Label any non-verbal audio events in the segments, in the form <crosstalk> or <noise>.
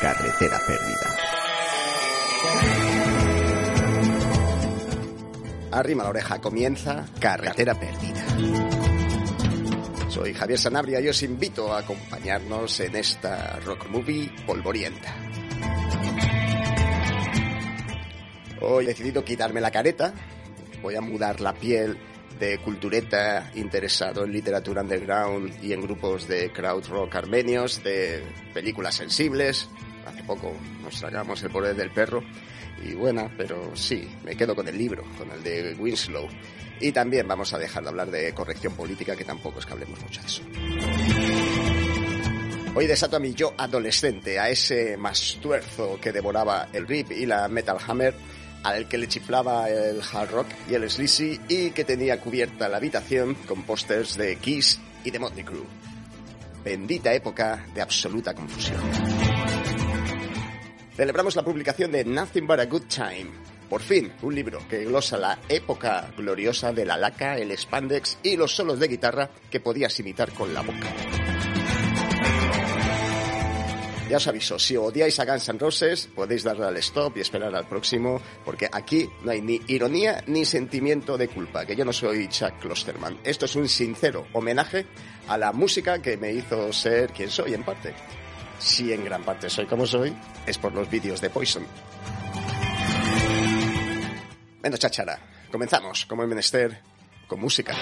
Carretera perdida. Arrima la oreja, comienza Carretera perdida. Soy Javier Sanabria y os invito a acompañarnos en esta rock movie polvorienta. Hoy he decidido quitarme la careta, voy a mudar la piel de cultureta interesado en literatura underground y en grupos de crowd rock armenios, de películas sensibles. Hace poco nos tragamos El poder del perro y buena, pero sí, me quedo con el libro, con el de Winslow. Y también vamos a dejar de hablar de corrección política, que tampoco es que hablemos mucho de eso. Hoy desato a mi yo adolescente, a ese mastuerzo que devoraba el rip y la metal hammer, al que le chiflaba el hard rock y el sleazy y que tenía cubierta la habitación con pósters de Kiss y de Motley Crue. Bendita época de absoluta confusión. Celebramos la publicación de Nothing But a Good Time. Por fin, un libro que glosa la época gloriosa de la laca, el spandex y los solos de guitarra que podías imitar con la boca. Ya os aviso, si odiáis a Guns N' Roses, podéis darle al stop y esperar al próximo, porque aquí no hay ni ironía ni sentimiento de culpa, que yo no soy Chuck Klosterman. Esto es un sincero homenaje a la música que me hizo ser quien soy en parte. Si en gran parte soy como soy, es por los vídeos de Poison. Bueno, chachara, comenzamos, como el menester, con música.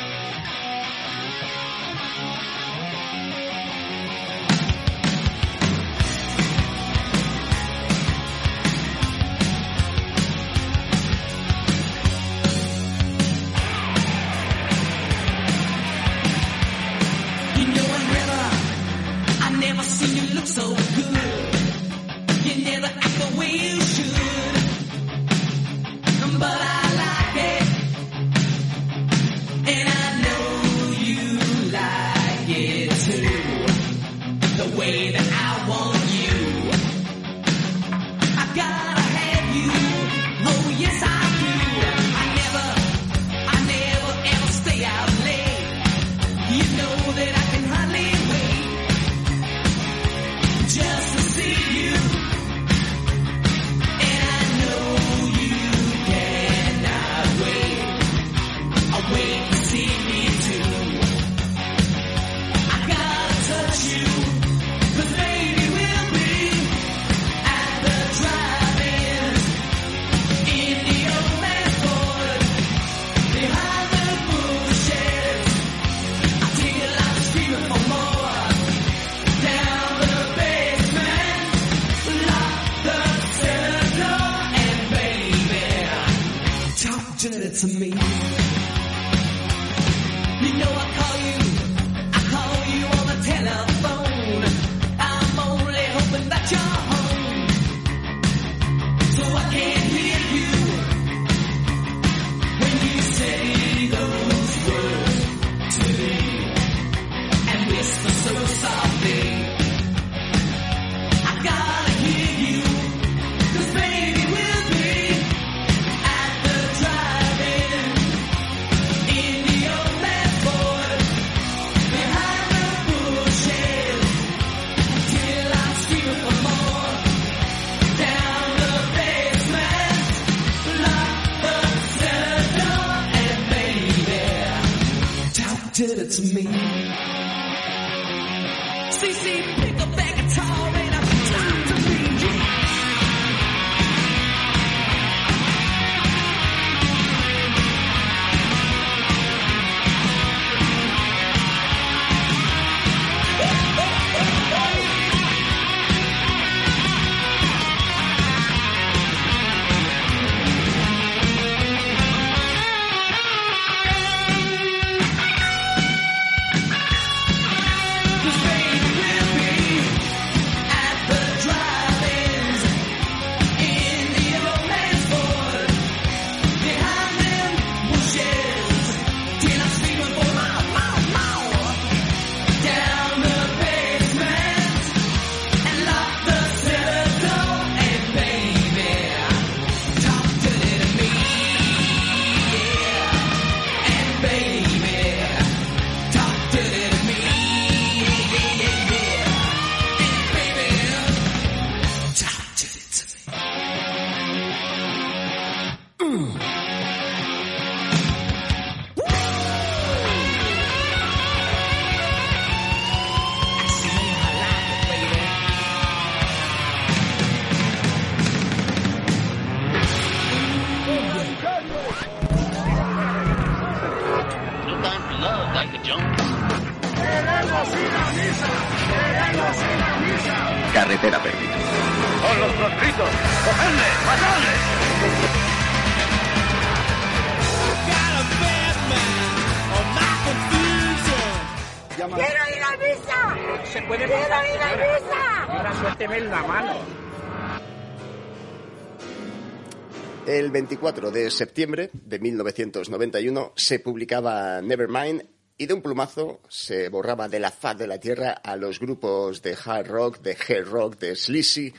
24 de septiembre de 1991 se publicaba Nevermind y de un plumazo se borraba de la faz de la tierra a los grupos de hard rock, de hair rock, de sleazy,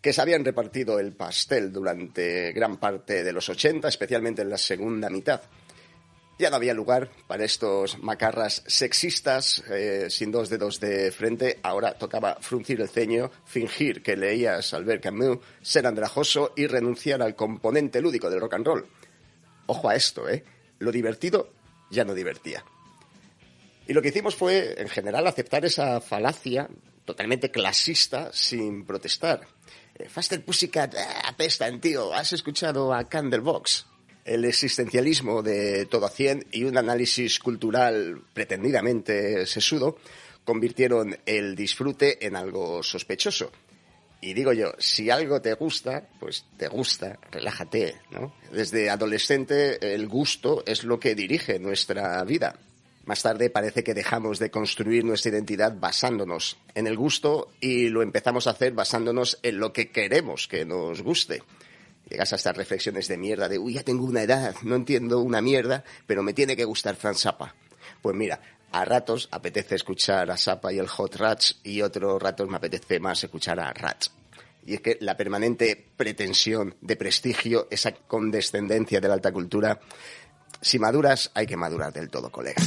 que se habían repartido el pastel durante gran parte de los 80, especialmente en la segunda mitad. Ya no había lugar para estos macarras sexistas eh, sin dos dedos de frente. Ahora tocaba fruncir el ceño, fingir que leías Albert Camus, ser andrajoso y renunciar al componente lúdico del rock and roll. Ojo a esto, ¿eh? Lo divertido ya no divertía. Y lo que hicimos fue, en general, aceptar esa falacia totalmente clasista sin protestar. Eh, Faster Pussycat, ah, apestan, tío. ¿Has escuchado a Candlebox? El existencialismo de todo a 100 y un análisis cultural pretendidamente sesudo convirtieron el disfrute en algo sospechoso. Y digo yo, si algo te gusta, pues te gusta, relájate, ¿no? Desde adolescente el gusto es lo que dirige nuestra vida. Más tarde parece que dejamos de construir nuestra identidad basándonos en el gusto y lo empezamos a hacer basándonos en lo que queremos que nos guste. Llegas a estas reflexiones de mierda de, uy, ya tengo una edad, no entiendo una mierda, pero me tiene que gustar Franz Zappa. Pues mira, a ratos apetece escuchar a Zappa y el Hot Rats y otros ratos me apetece más escuchar a Rats. Y es que la permanente pretensión de prestigio, esa condescendencia de la alta cultura, si maduras, hay que madurar del todo, colega.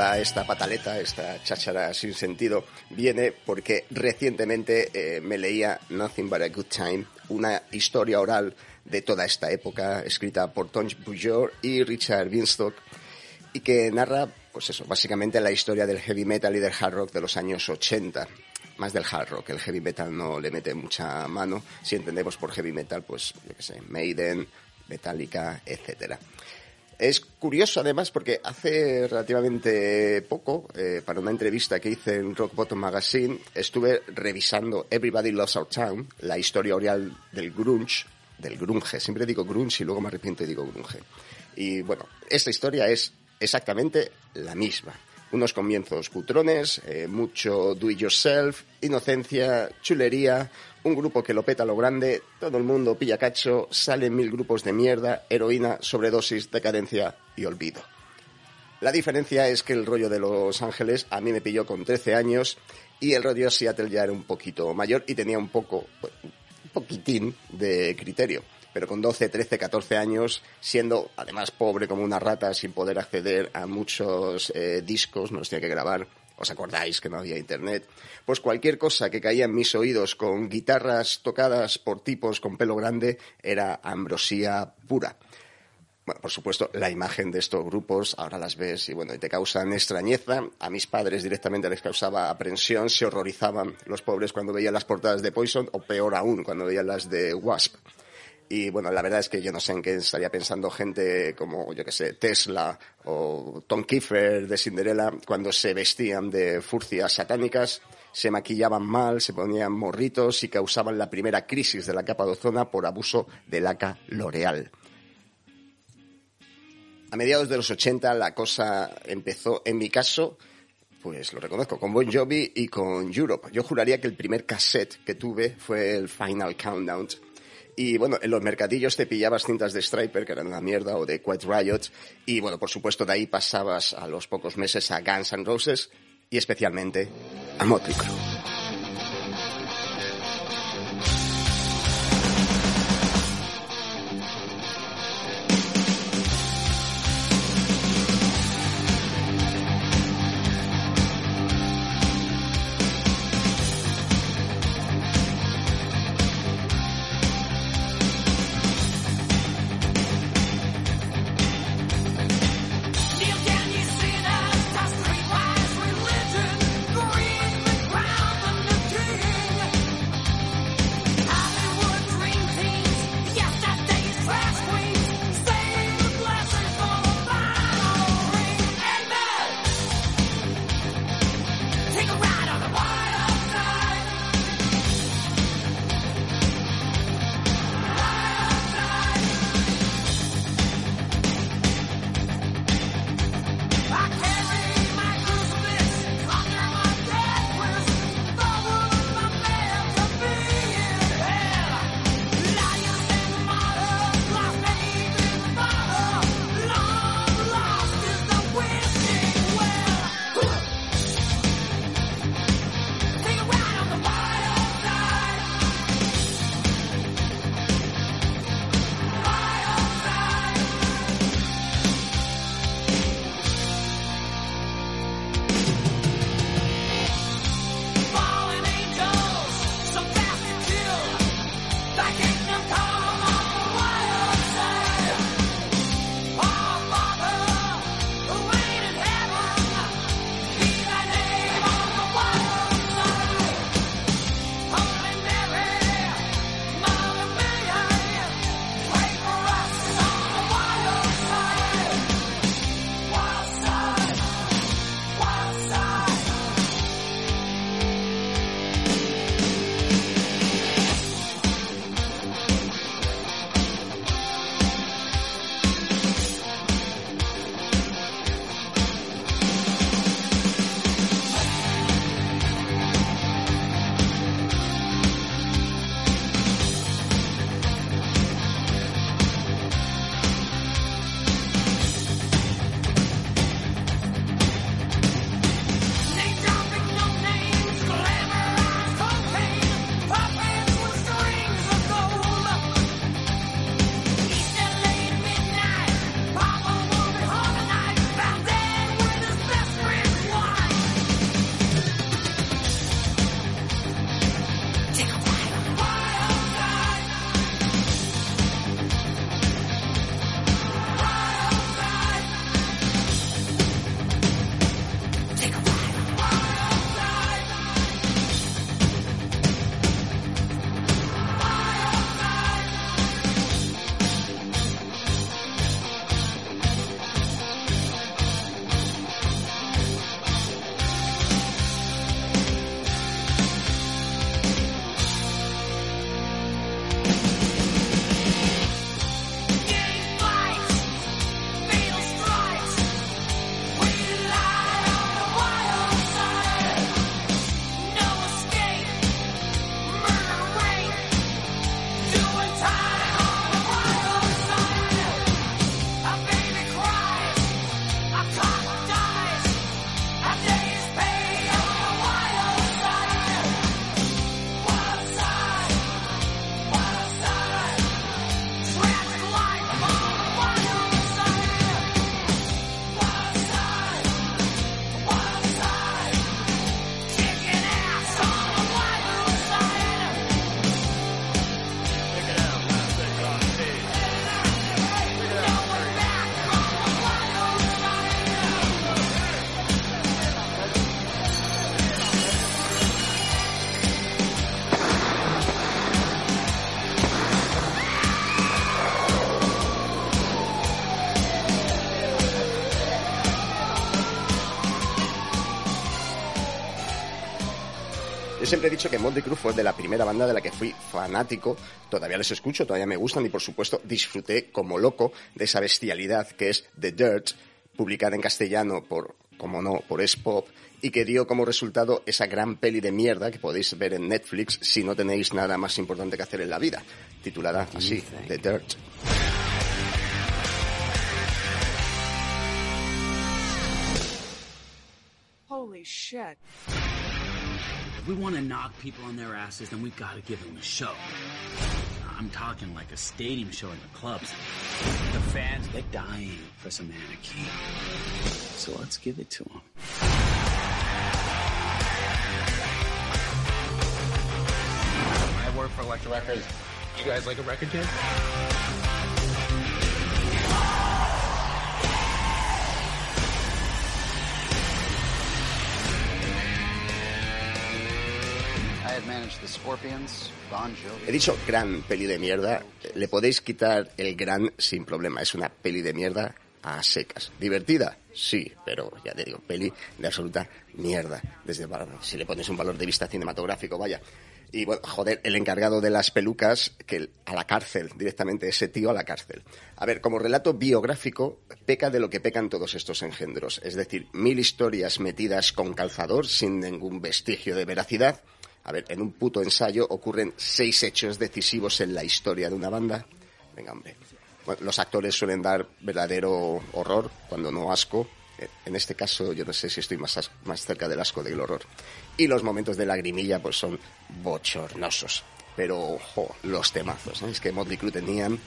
Esta pataleta, esta cháchara sin sentido, viene porque recientemente eh, me leía Nothing But a Good Time, una historia oral de toda esta época, escrita por Tony Bujor y Richard Binstock, y que narra, pues eso, básicamente la historia del heavy metal y del hard rock de los años 80. Más del hard rock, el heavy metal no le mete mucha mano. Si entendemos por heavy metal, pues, yo qué sé, Maiden, Metallica, etcétera. Es curioso además porque hace relativamente poco, eh, para una entrevista que hice en Rock Bottom Magazine, estuve revisando Everybody Loves Our Town, la historia oral del grunge, del grunge. Siempre digo grunge y luego me arrepiento y digo grunge. Y bueno, esta historia es exactamente la misma. Unos comienzos cutrones, eh, mucho do it yourself, inocencia, chulería, un grupo que lo peta lo grande, todo el mundo pilla cacho, salen mil grupos de mierda, heroína, sobredosis, decadencia y olvido. La diferencia es que el rollo de Los Ángeles a mí me pilló con 13 años y el rollo de Seattle ya era un poquito mayor y tenía un poco, un poquitín de criterio. Pero con 12, 13, 14 años, siendo además pobre como una rata, sin poder acceder a muchos eh, discos, no los tenía que grabar, ¿Os acordáis que no había internet? Pues cualquier cosa que caía en mis oídos con guitarras tocadas por tipos con pelo grande era ambrosía pura. Bueno, por supuesto, la imagen de estos grupos, ahora las ves y bueno, te causan extrañeza. A mis padres directamente les causaba aprensión, se horrorizaban los pobres cuando veían las portadas de Poison o peor aún cuando veían las de Wasp. Y bueno, la verdad es que yo no sé en qué estaría pensando gente como, yo que sé, Tesla o Tom Kiefer de Cinderella cuando se vestían de furcias satánicas, se maquillaban mal, se ponían morritos y causaban la primera crisis de la capa de ozono por abuso de laca L'Oreal. A mediados de los 80 la cosa empezó, en mi caso, pues lo reconozco, con Bon Jovi y con Europe. Yo juraría que el primer cassette que tuve fue el Final Countdown y bueno, en los mercadillos te pillabas cintas de Striper, que eran una mierda, o de Quiet Riot. Y bueno, por supuesto, de ahí pasabas a los pocos meses a Guns N' Roses y especialmente a Motley Crue. He dicho que Motley Crue fue de la primera banda de la que fui fanático. Todavía les escucho, todavía me gustan y por supuesto disfruté como loco de esa bestialidad que es The Dirt, publicada en castellano por, como no, por S-Pop y que dio como resultado esa gran peli de mierda que podéis ver en Netflix si no tenéis nada más importante que hacer en la vida, titulada así, The Dirt. Holy shit. If we want to knock people on their asses, then we've gotta give them a show. I'm talking like a stadium show in the clubs. The fans, they're dying for some anarchy. So let's give it to them. I work for Electra Records. You guys like a record kid? He dicho gran peli de mierda, le podéis quitar el gran sin problema, es una peli de mierda a secas. ¿Divertida? Sí, pero ya te digo, peli de absoluta mierda. Desde si le pones un valor de vista cinematográfico, vaya. Y bueno, joder, el encargado de las pelucas, que a la cárcel, directamente, ese tío a la cárcel. A ver, como relato biográfico, peca de lo que pecan todos estos engendros. Es decir, mil historias metidas con calzador sin ningún vestigio de veracidad. A ver, en un puto ensayo ocurren seis hechos decisivos en la historia de una banda. Venga, hombre. Los actores suelen dar verdadero horror, cuando no asco. En este caso, yo no sé si estoy más, más cerca del asco del horror. Y los momentos de lagrimilla, pues son bochornosos. Pero, ojo, los temazos. Es que Motley Crue tenían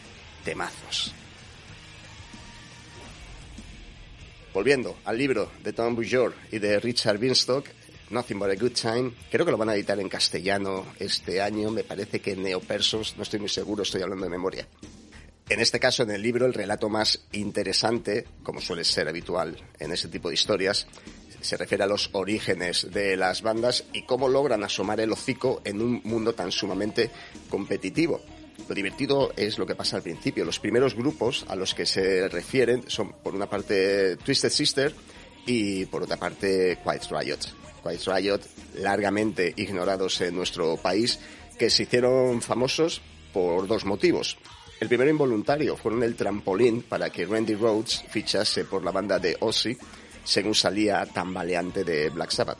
temazos. Volviendo al libro de Tom Bujor y de Richard Binstock, Nothing But a Good Time, creo que lo van a editar en castellano este año, me parece que en Neopersos, no estoy muy seguro, estoy hablando de memoria. En este caso, en el libro, el relato más interesante, como suele ser habitual en ese tipo de historias, se refiere a los orígenes de las bandas y cómo logran asomar el hocico en un mundo tan sumamente competitivo. Lo divertido es lo que pasa al principio. Los primeros grupos a los que se refieren son, por una parte, Twisted Sister y, por otra parte, Quiet Riot. Quiet Riot, largamente ignorados en nuestro país, que se hicieron famosos por dos motivos. El primero involuntario fueron el trampolín para que Randy Rhodes fichase por la banda de Ozzy, según salía tambaleante de Black Sabbath.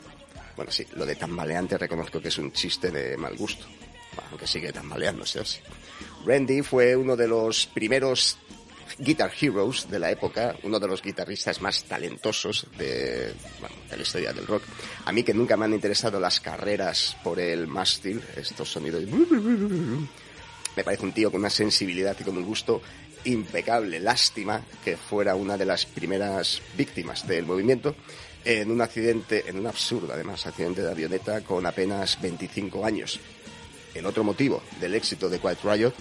Bueno, sí, lo de tambaleante reconozco que es un chiste de mal gusto, aunque sigue tambaleándose Ozzy. Randy fue uno de los primeros Guitar Heroes de la época, uno de los guitarristas más talentosos de, la historia del rock. A mí que nunca me han interesado las carreras por el mástil, estos sonidos... Me parece un tío con una sensibilidad y con un gusto impecable. Lástima que fuera una de las primeras víctimas del movimiento en un accidente, en un absurdo además, accidente de avioneta con apenas 25 años. El otro motivo del éxito de Quiet Riot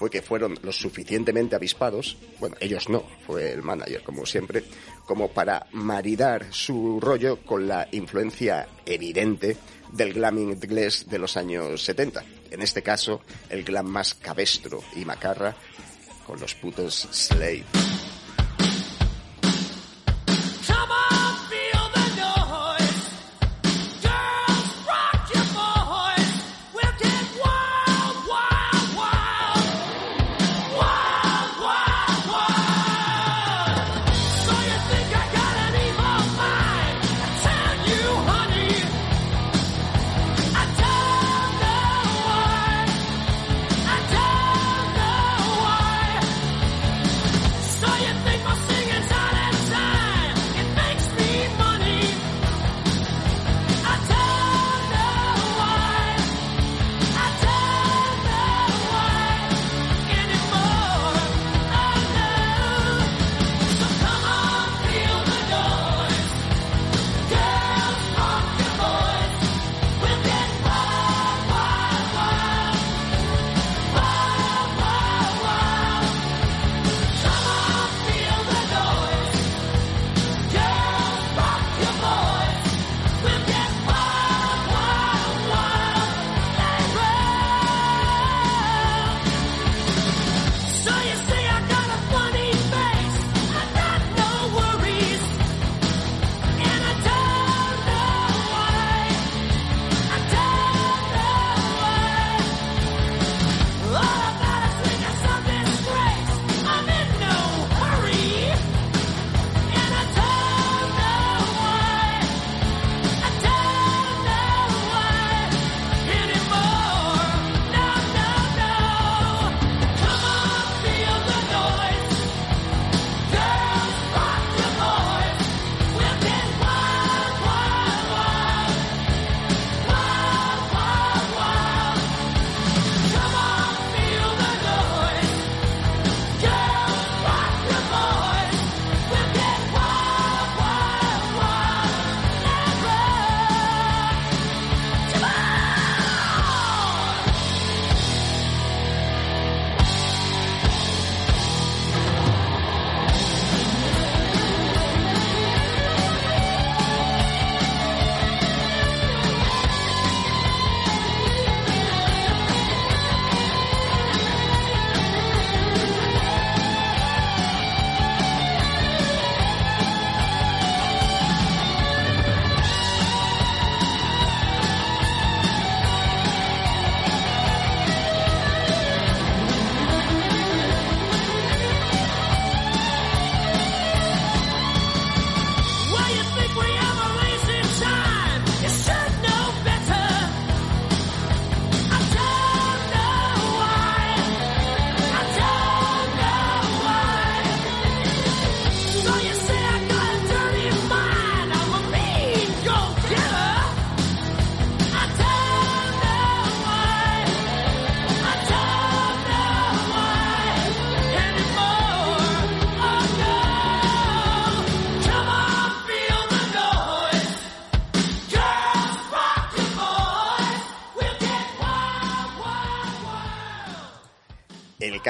fue que fueron lo suficientemente avispados, bueno, ellos no, fue el manager como siempre, como para maridar su rollo con la influencia evidente del glam inglés de los años 70. En este caso, el glam más cabestro y macarra con los putos Slade.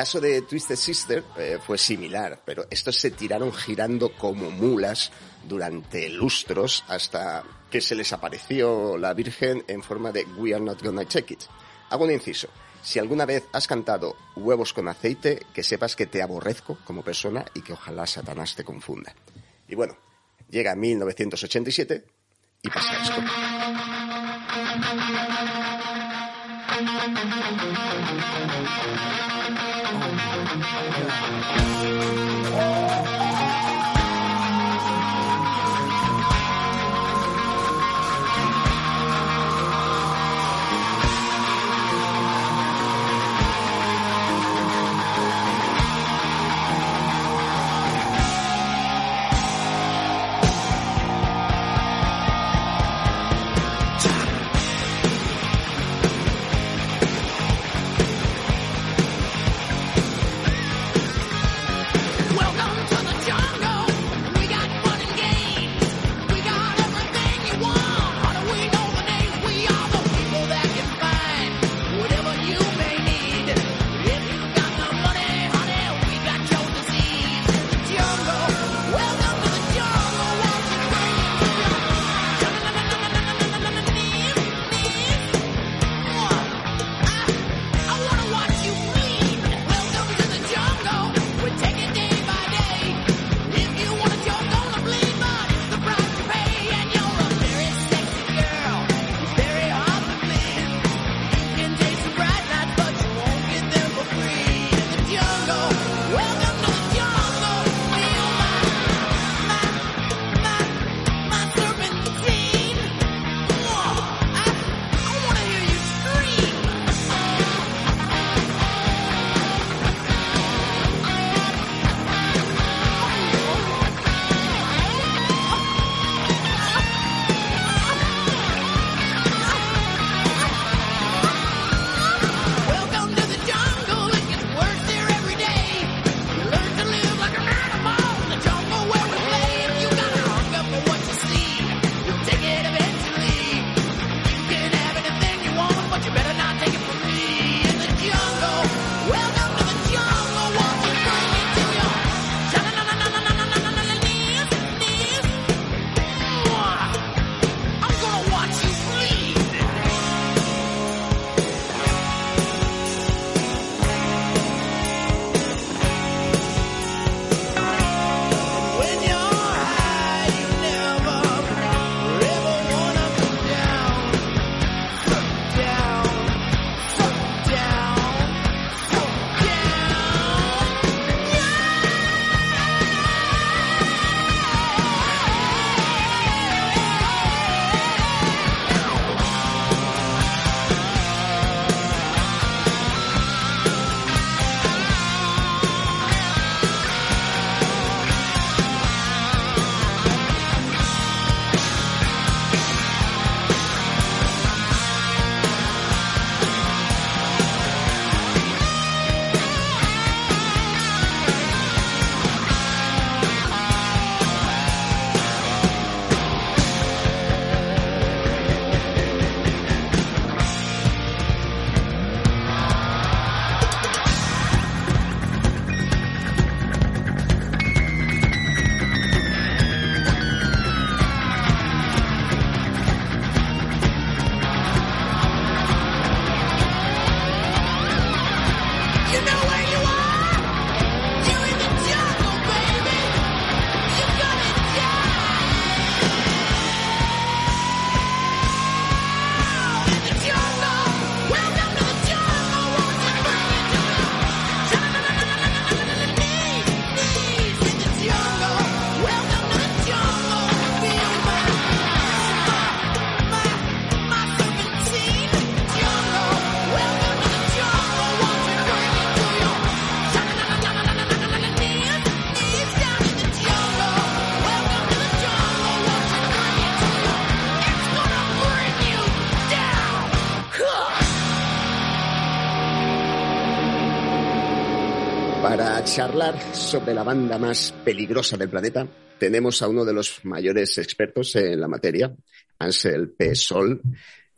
caso de Twisted Sister eh, fue similar, pero estos se tiraron girando como mulas durante lustros hasta que se les apareció la Virgen en forma de We are not gonna check it. Hago un inciso. Si alguna vez has cantado huevos con aceite, que sepas que te aborrezco como persona y que ojalá Satanás te confunda. Y bueno, llega 1987 y pasa esto. Oh. hablar sobre la banda más peligrosa del planeta, tenemos a uno de los mayores expertos en la materia, Ansel P. Sol.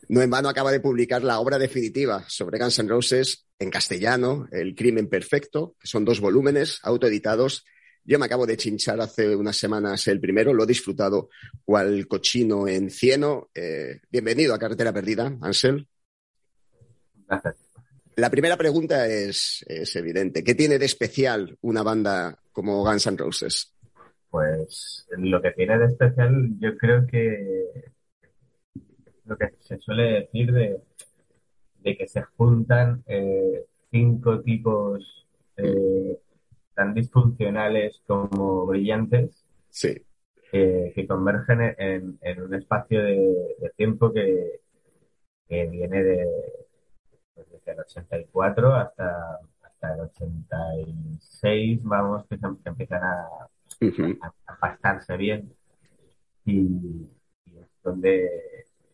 No en vano acaba de publicar la obra definitiva sobre Guns N' Roses en castellano, El crimen perfecto, que son dos volúmenes autoeditados. Yo me acabo de chinchar hace unas semanas el primero, lo he disfrutado cual cochino en cieno. Eh, bienvenido a Carretera Perdida, Ansel. Gracias. La primera pregunta es, es evidente. ¿Qué tiene de especial una banda como Guns N' Roses? Pues lo que tiene de especial, yo creo que lo que se suele decir de, de que se juntan eh, cinco tipos eh, tan disfuncionales como brillantes Sí. eh, que convergen en, en un espacio de, de tiempo que, que viene de, pues, desde el 84 hasta, hasta el 86, vamos, que, empiezan a, Ujú. a, a pastarse bien y, y es donde,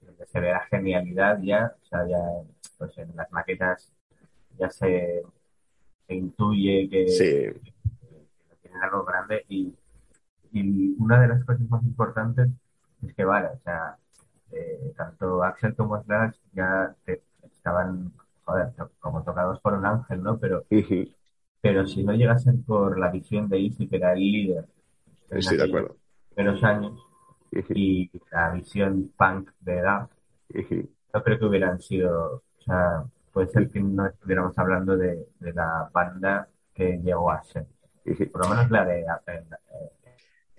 donde se ve la genialidad ya, o sea, ya pues en las maquetas ya se, se intuye que, Sí. que tienen algo grande y, y una de las cosas más importantes es que vale, o sea, eh, tanto Axel como Slash ya te- estaban, joder, como tocados por un ángel, ¿no? Pero, pero si no llega a ser por la visión de Easy, que era el líder Estoy de primeros años, y la visión punk de edad, no creo que hubieran sido, o sea, puede ser que no estuviéramos hablando de, de la banda que llegó a ser, por lo menos la de eh,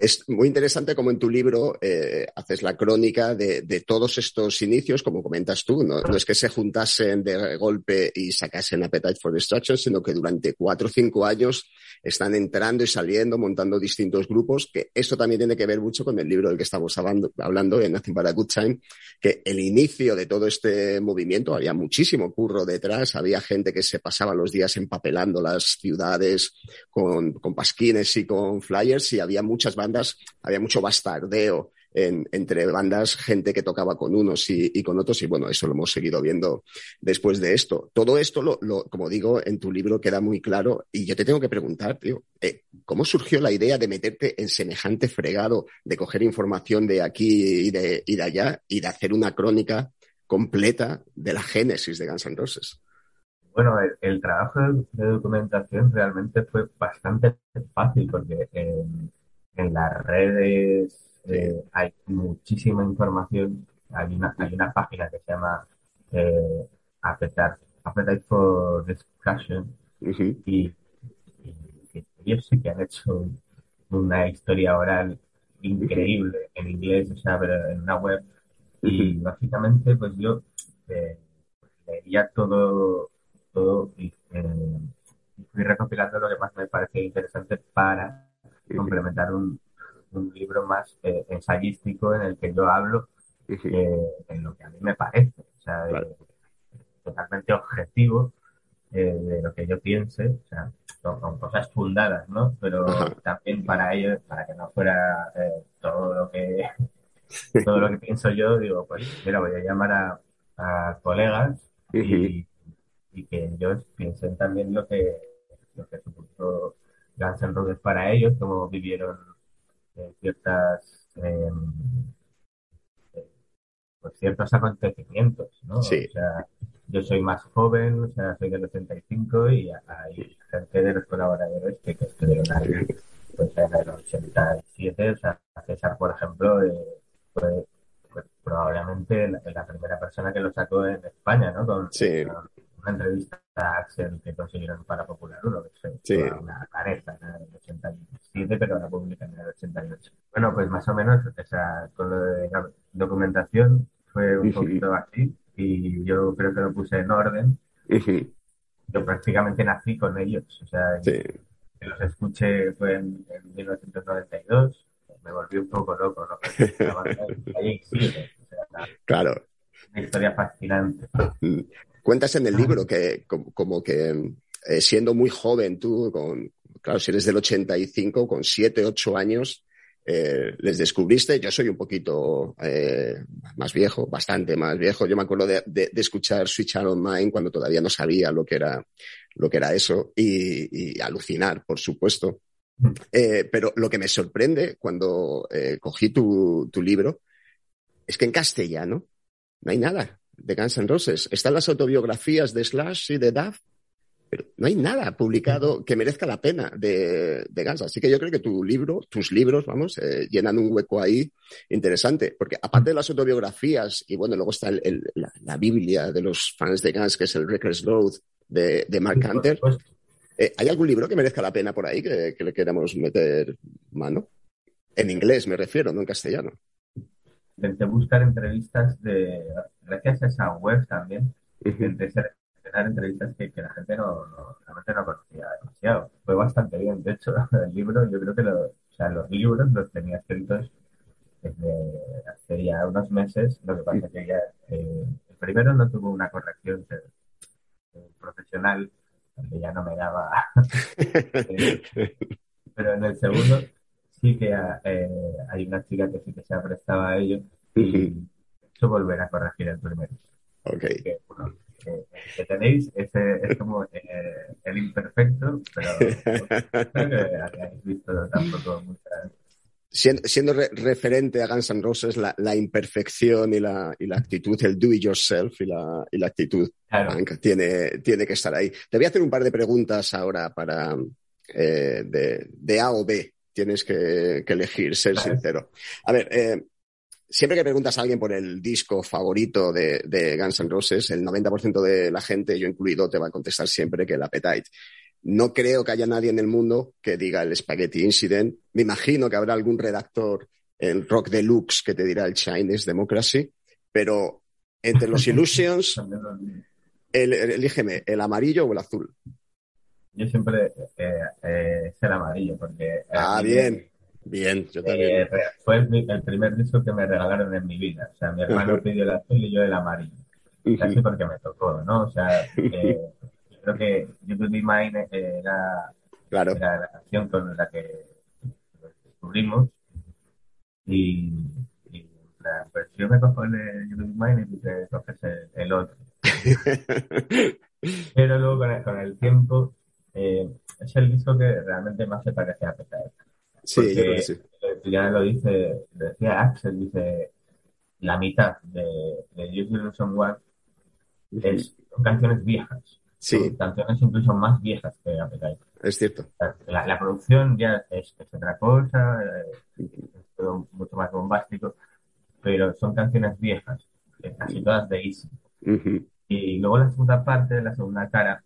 Es muy interesante como en tu libro eh, haces la crónica de, de todos estos inicios, como comentas tú. ¿no? no es que se juntasen de golpe y sacasen Appetite for Destruction, sino que durante cuatro o cinco años están entrando y saliendo, montando distintos grupos, que esto también tiene que ver mucho con el libro del que estamos hablando, hablando en Nothing But a Good Time, que el inicio de todo este movimiento había muchísimo curro detrás, había gente que se pasaba los días empapelando las ciudades con, con pasquines y con flyers y había muchas bandas, había mucho bastardeo en- entre bandas, gente que tocaba con unos y, con otros, y bueno, eso lo hemos seguido viendo después de esto. Todo esto, lo, como digo, en tu libro queda muy claro, y yo te tengo que preguntar, tío, eh, ¿cómo surgió la idea de meterte en semejante fregado, de coger información de aquí y de, allá, y de hacer una crónica completa de la génesis de Guns N' Roses? Bueno, el, trabajo de, documentación realmente fue bastante fácil porque en, en las redes eh, hay muchísima información. Hay una, hay una página que se llama eh, Appetite, Appetite for Discussion y, y- y ellos sí que han hecho una historia oral increíble en inglés, o sea, pero en una web. Y básicamente, pues yo eh, leía todo, todo y, eh, y fui recopilando lo que más me parecía interesante para complementar un, un libro más eh, ensayístico en el que yo hablo eh, en lo que a mí me parece, o sea, totalmente objetivo eh, de lo que yo piense, o sea, con, con cosas fundadas, ¿no? Pero también para ello, para que no fuera eh, todo lo que todo lo que pienso yo, digo, pues mira, voy a llamar a, a colegas y, y que ellos piensen también lo que, lo que supuso Guns N' Roses para ellos, cómo vivieron eh, ciertas eh, eh, pues ciertos acontecimientos, ¿no? Sí. O sea, yo soy más joven, o sea, soy del 85 y hay gente de los colaboradores que, que estuvieron ahí pues en el 87, o sea, César, por ejemplo, eh, fue, fue probablemente la, la primera persona que lo sacó en España, ¿no? Con Sí. Una entrevista a Axel que consiguieron para Popular 1, que fue Sí. una careta en el 87, pero la publican en el 88. Bueno, pues más o menos, o sea, con lo de la documentación fue un Ujú. poquito así y yo creo que lo puse en orden. Yo prácticamente nací con ellos, o sea, Sí. que los escuché fue en, en 1992, me volví un poco loco, ¿no? <laughs> Ahí o sea, Claro. una historia fascinante. Mm. Cuentas en el libro que como, que eh, siendo muy joven tú, con, claro, si eres del 85, con 7, 8 años, eh, les descubriste. Yo soy un poquito eh, más viejo, bastante más viejo. Yo me acuerdo de, de- de escuchar Switch On Mine cuando todavía no sabía lo que era, lo que era eso y, y alucinar, por supuesto. Eh, pero lo que me sorprende cuando eh, cogí tu, tu libro es que en castellano no hay nada. De Guns N' Roses. Están las autobiografías de Slash y de Duff, pero no hay nada publicado que merezca la pena de, de Guns. Así que yo creo que tu libro, tus libros, vamos, eh, llenan un hueco ahí interesante. Porque aparte de las autobiografías, y bueno, luego está el- el- la, la Biblia de los fans de Guns, que es el Reckless Road de, de Mark Hunter. Eh, ¿Hay algún libro que merezca la pena por ahí que, que le queramos meter mano? En inglés me refiero, no en castellano. Intenté buscar entrevistas de, gracias a esa web también, intenté seleccionar entrevistas que, que la gente no, no- realmente no conocía demasiado. Fue bastante bien. De hecho, <laughs> el libro, yo creo que lo- o sea, los libros los tenía escritos desde hace ya unos meses. Lo que pasa que ya eh, el primero no tuvo una corrección eh, eh, profesional, porque ya no me daba. <laughs> eh, <laughs> pero en el segundo sí que eh, hay una chica que sí que se ha prestado a ello y eso volver a corregir el primero. Ok. Que, bueno, que, que tenéis ese, es como eh, el imperfecto, pero <laughs> creo que habéis visto tampoco muchas. Siendo, siendo re- referente a Guns N' Roses, la, la imperfección y la, y la actitud, el do it yourself y la, y la actitud punk tiene, tiene que estar ahí. Te voy a hacer un par de preguntas ahora para eh, de, de A o B. Tienes que, que elegir, ser Vale. sincero. A ver, eh, siempre que preguntas a alguien por el disco favorito de, de Guns N' Roses, el 90% de la gente, yo incluido, te va a contestar siempre que el Appetite. No creo que haya nadie en el mundo que diga el Spaghetti Incident. Me imagino que habrá algún redactor en Rock Deluxe que te dirá el Chinese Democracy, pero entre los <laughs> Illusions, el, el- elígeme, el amarillo o el azul. Yo siempre eh, eh, es el amarillo, porque. Ah, a mí bien, bien, yo Eh, también. re- fue el, primer disco que me regalaron en mi vida. O sea, mi hermano pidió el azul y yo el amarillo. Casi porque me tocó, ¿no? O sea, eh, yo <laughs> creo que You Could Be Mine eh, era, Claro. era la canción con la que descubrimos. Y, y la versión me cojo el You Could Be Mine y tú te coges el, el otro. <laughs> Pero luego con el, con el tiempo eh, es el disco que realmente más se parece a Appetite. Sí, yo creo que sí. ya lo dice, lo decía Axel, dice la mitad de, de Use Illusion One es, son canciones viejas. Sí. Son canciones incluso más viejas que Appetite. Es cierto. La, la producción ya es, es otra cosa, eh, es todo mucho más bombástico, pero son canciones viejas, eh, casi todas de Easy. Ujú. Y luego la segunda parte, la segunda cara,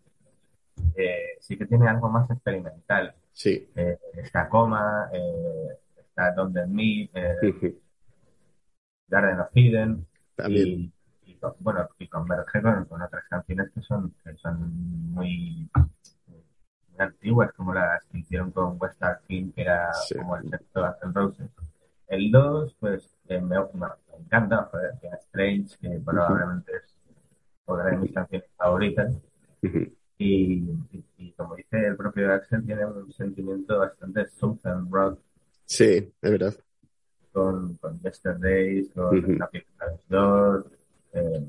eh, sí que tiene algo más experimental. Sí. Eh, está Coma, eh, está Don't Let Me. Garden of Eden, También. y, bueno, y converge con, con otras canciones que son, que son muy, muy antiguas, como las que hicieron con West King, que era como el sexto N' Roses. El 2, pues, eh, me, me- encanta, joder, Strange, que probablemente es otra de mis canciones favoritas. Y, y- y como dice el propio Axel, tiene un sentimiento bastante Southern Rock Sí, es verdad. con, con Yesterdays, con Ujú. Happy Times 2, eh,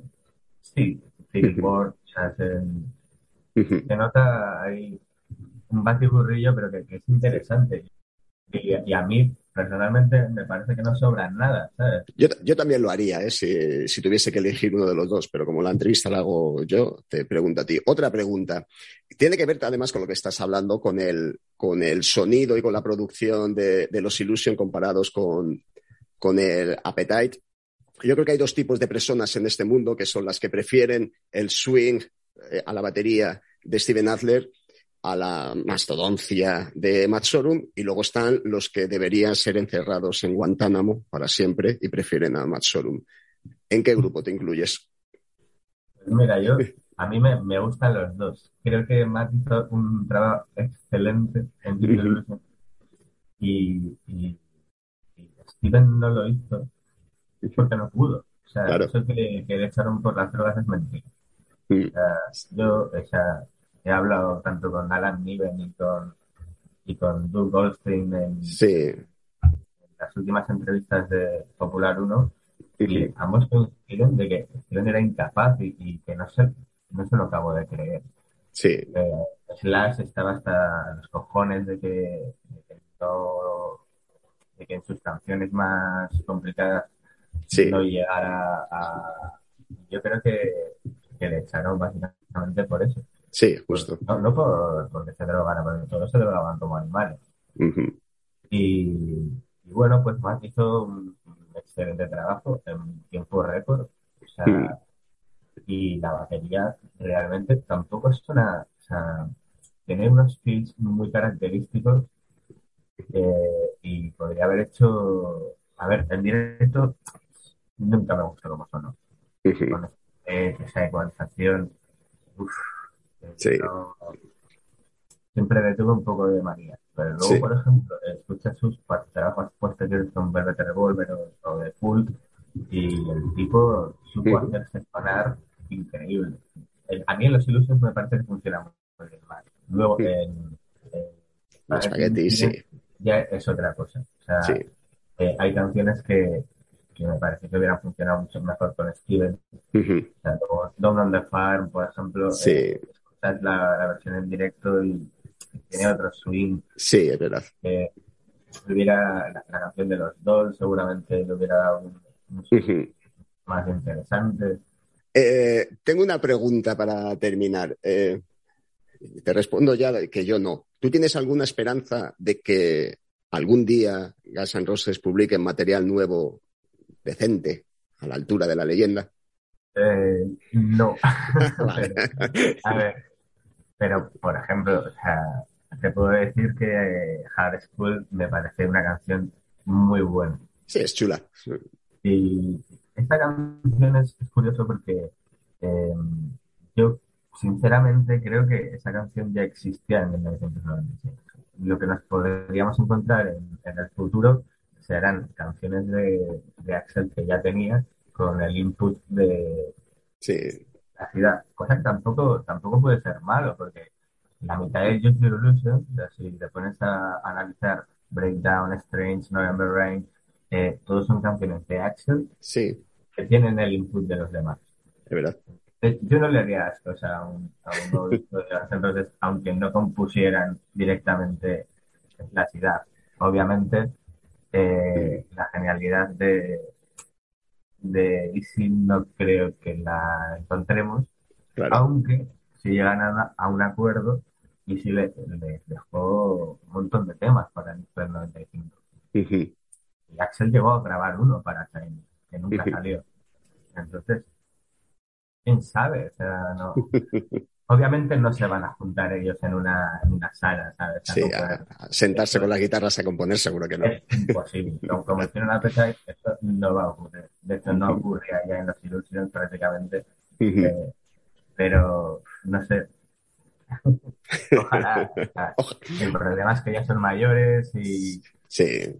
sí, Civil War, o sea, se, se nota ahí un batiburrillo, pero que, que es interesante. Y, y a mí, personalmente, me parece que no sobra nada, ¿sabes? Yo, yo también lo haría, ¿eh? si, si tuviese que elegir uno de los dos, pero como la entrevista la hago yo, te pregunto a ti. Otra pregunta. Tiene que ver además con lo que estás hablando, con el, con el sonido y con la producción de, de los Illusion comparados con, con el Appetite. Yo creo que hay dos tipos de personas en este mundo que son las que prefieren el swing eh, a la batería de Steven Adler a la mastodoncia de Matt Sorum y luego están los que deberían ser encerrados en Guantánamo para siempre y prefieren a Matt Sorum. ¿En qué grupo te incluyes? Pues Mira, yo, a mí me, me gustan los dos. Creo que Matt hizo un trabajo excelente en <laughs> y, y, y Steven no lo hizo porque no pudo. O sea, Claro. eso que, que le echaron por las drogas es mentira. Mm. O sea, yo o sea, he hablado tanto con Alan Niven y con, y con Doug Goldstein en, Sí. en las últimas entrevistas de Popular 1 y ambos coinciden de que Steven era incapaz y, y que no se, no se lo acabo de creer. Sí. Eh, Slash estaba hasta los cojones de que, de que no- de que en sus canciones más complicadas Sí. no llegara a, yo creo que, que le echaron básicamente por eso. Sí, justo. No, no por, porque se drogaran, porque todos se drogaban como animales. Ujú. Y, y bueno, pues Matt hizo un, excelente trabajo en tiempo récord. O sea, Mm. y la batería realmente tampoco es una. O sea, tiene unos fills muy característicos eh, y podría haber hecho. A ver, en directo nunca me gustó como sonó. Con eh, esa ecualización. Uf, Sí. no- siempre le tuve un poco de manía. Pero luego, Sí. por ejemplo, escucha sus trabajos posteriores con Velvet Revolver o, o de Pulp y el tipo supo hacerse sonar increíble. El- a mí en los Illusions me parece que funciona muy bien mal. Luego en, en Los Spaghetti, sí. ya es otra cosa. O sea, Sí. eh, hay canciones que, que me parece que hubieran funcionado mucho mejor con Steven. O sea, como Down on the Farm, por ejemplo, Sí. eh, escuchas la, la versión en directo y tiene otro swing. Sí, es verdad. que hubiera la, la canción de los Dolls, seguramente le hubiera dado un, un swing más interesante. Eh, tengo una pregunta para terminar. Eh, te respondo ya que yo no. ¿Tú tienes alguna esperanza de que algún día Guns N' Roses publiquen material nuevo decente a la altura de la leyenda? Eh, no. <laughs> <laughs> A ver, pero por ejemplo, o sea, te puedo decir que eh, Hard School me parece una canción muy buena. Sí, es chula. Y esta canción es, es curioso porque eh, yo sinceramente creo que esa canción ya existía en 1996. Lo que nos podríamos encontrar en, en el futuro serán canciones de, de Axel que ya tenía con el input de Sí, la ciudad, cosa que tampoco, tampoco puede ser malo porque la mitad de Just sea, si te pones a analizar Breakdown, Strange, November Rain, eh, todos son canciones de Axel sí, que tienen el input de los demás. es verdad. Eh, Yo no le haría asco o sea, a un, a un <laughs> Roses, aunque no compusieran directamente la ciudad. Obviamente, eh, la genialidad de, de Easy no creo que la encontremos, Claro. aunque si llegan a, a un acuerdo, y si le, le dejó un montón de temas para el Super 95. Ujú. Y Axel llegó a grabar uno para Shiny, que nunca salió. Entonces, quién sabe, o sea, no. <laughs> Obviamente no se van a juntar ellos en una, en una sala, ¿sabes? A Sí, a, sentarse con las guitarras a componer, seguro que no. Es imposible. <laughs> Como, hicieron a Appetite, esto no va a ocurrir. De hecho, no ocurre allá en los Illusions prácticamente. Eh, pero, no sé. <laughs> <laughs> Ojalá. el problema es que ya son mayores y Sí.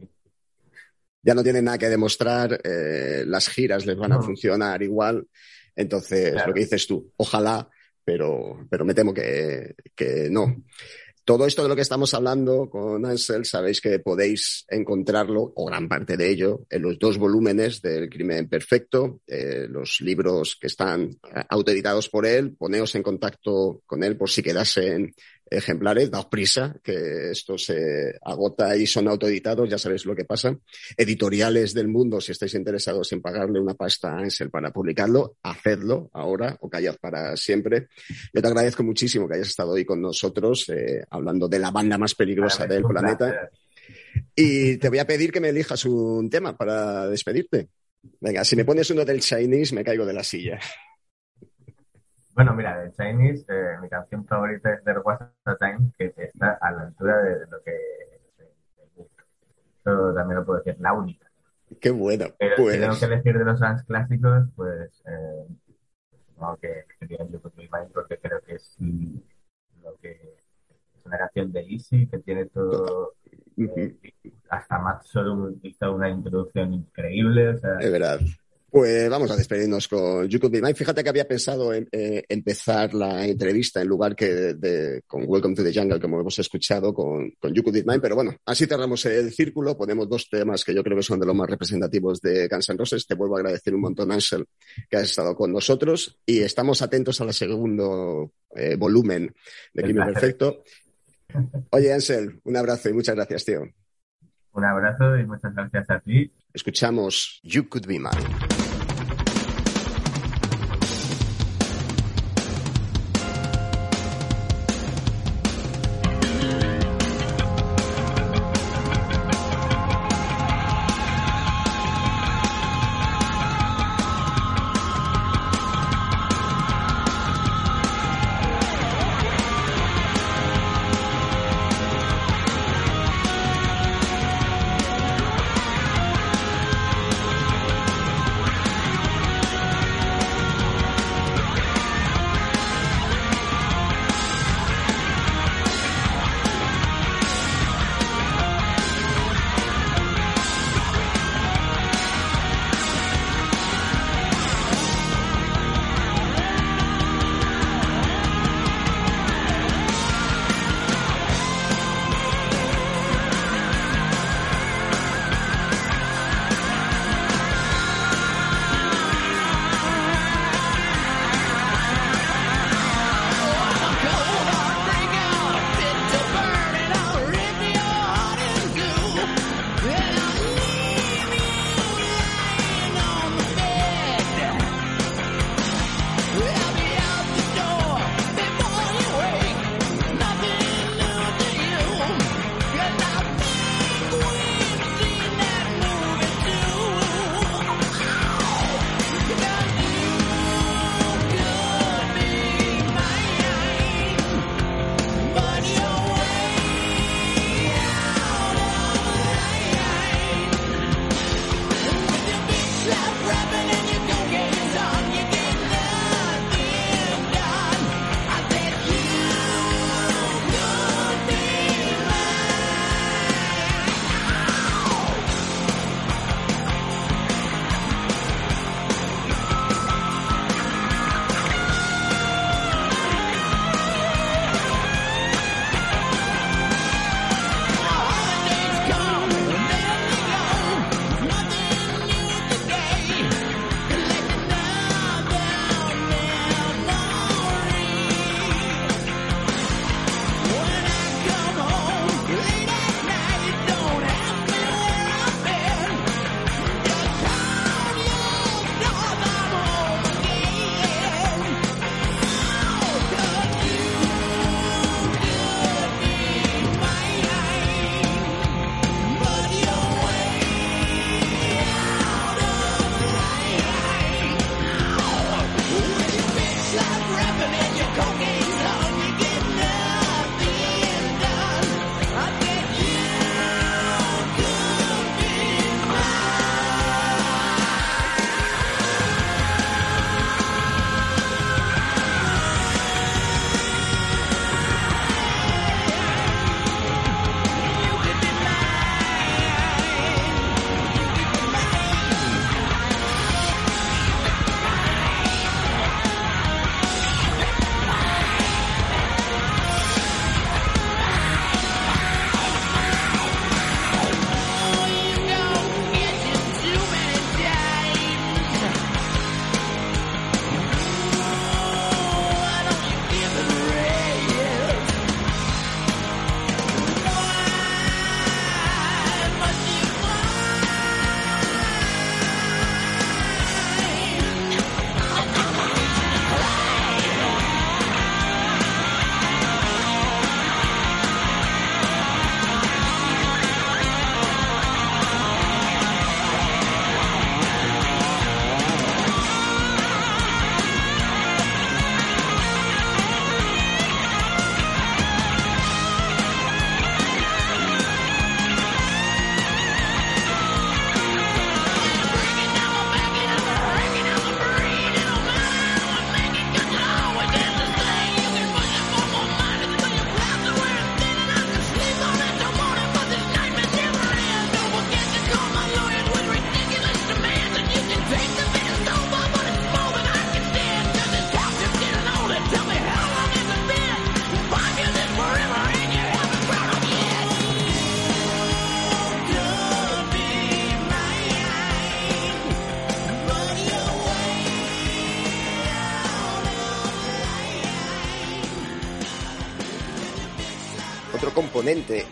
Ya no tienen nada que demostrar, eh, las giras les van a No. funcionar igual. Entonces, Claro. lo que dices tú, ojalá, pero, pero me temo que, que no. Todo esto de lo que estamos hablando con Ansel, sabéis que podéis encontrarlo, o gran parte de ello, en los dos volúmenes del Crimen Perfecto, eh, los libros que están eh, autoeditados por él. Poneos en contacto con él por si quedasen ejemplares, daos prisa, que esto se agota y son autoeditados, ya sabéis lo que pasa. Editoriales del mundo, si estáis interesados en pagarle una pasta a Ansel para publicarlo, hacedlo ahora o callad para siempre. Yo te agradezco muchísimo que hayas estado hoy con nosotros, eh, hablando de la banda más peligrosa del planeta. placer. Y te voy a pedir que me elijas un tema para despedirte. Venga, si me pones uno del Chinese, me caigo de la silla. Bueno, mira, de Chinese, eh, mi canción favorita es There Was a Time, que está a la altura de lo que me gusta. Eso también lo puedo decir, la única. Qué bueno. Pero si Pues, tengo que elegir de los fans clásicos, pues eh, supongo que sería porque creo que es lo que es una canción de Easy, que tiene todo. eh, hasta Matt Sorum hizo una introducción increíble. O sea, es verdad. Pues vamos a despedirnos con You Could Be Mine. Fíjate que había pensado en eh, empezar la entrevista en lugar que de, de- con Welcome to the Jungle, como hemos escuchado, con, con You Could Be Mine. Pero bueno, así cerramos el círculo. Ponemos dos temas que yo creo que son de los más representativos de Guns N' Roses. Te vuelvo a agradecer un montón, Ansel, que has estado con nosotros. Y estamos atentos al segundo eh, volumen de Crimen. Perfecto. Oye, Ansel, un abrazo y muchas gracias, tío. un abrazo y muchas gracias a ti. Escuchamos You Could Be Mine.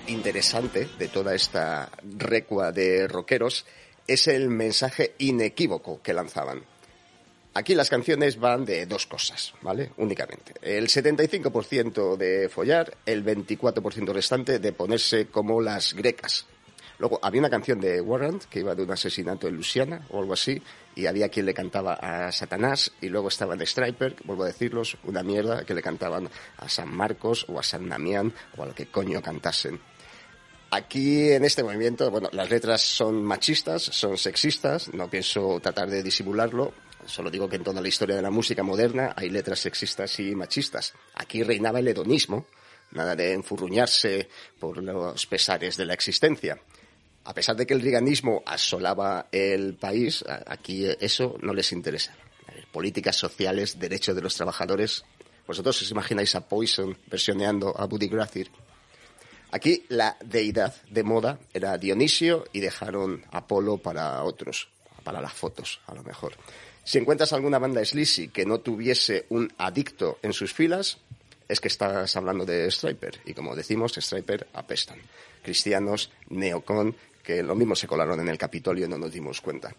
Interesante de toda esta recua de rockeros es el mensaje inequívoco que lanzaban. Aquí las canciones van de dos cosas, ¿vale? Únicamente. El 75% de follar, el 24% restante de ponerse como las grecas. Luego había una canción de Warrant que iba de un asesinato en Luisiana o algo así, y había quien le cantaba a Satanás, y luego estaban Striper, vuelvo a decirlos, una mierda que le cantaban a San Marcos o a San Damián o a lo que coño cantasen. Aquí en este movimiento, bueno, las letras son machistas, son sexistas, no pienso tratar de disimularlo, solo digo que en toda la historia de la música moderna hay letras sexistas y machistas. Aquí reinaba el hedonismo, nada de enfurruñarse por los pesares de la existencia. A pesar de que el riganismo asolaba el país, aquí eso no les interesa. Políticas sociales, derechos de los trabajadores. Vosotros os imagináis a Poison versioneando a Buddy Gracier. Aquí la deidad de moda era Dionisio y dejaron Apolo para otros, para las fotos, a lo mejor. Si encuentras alguna banda sleazy que no tuviese un adicto en sus filas, es que estás hablando de Striper. Y como decimos, Striper apestan. Cristianos, neocon, que lo mismo se colaron en el Capitolio y no nos dimos cuenta.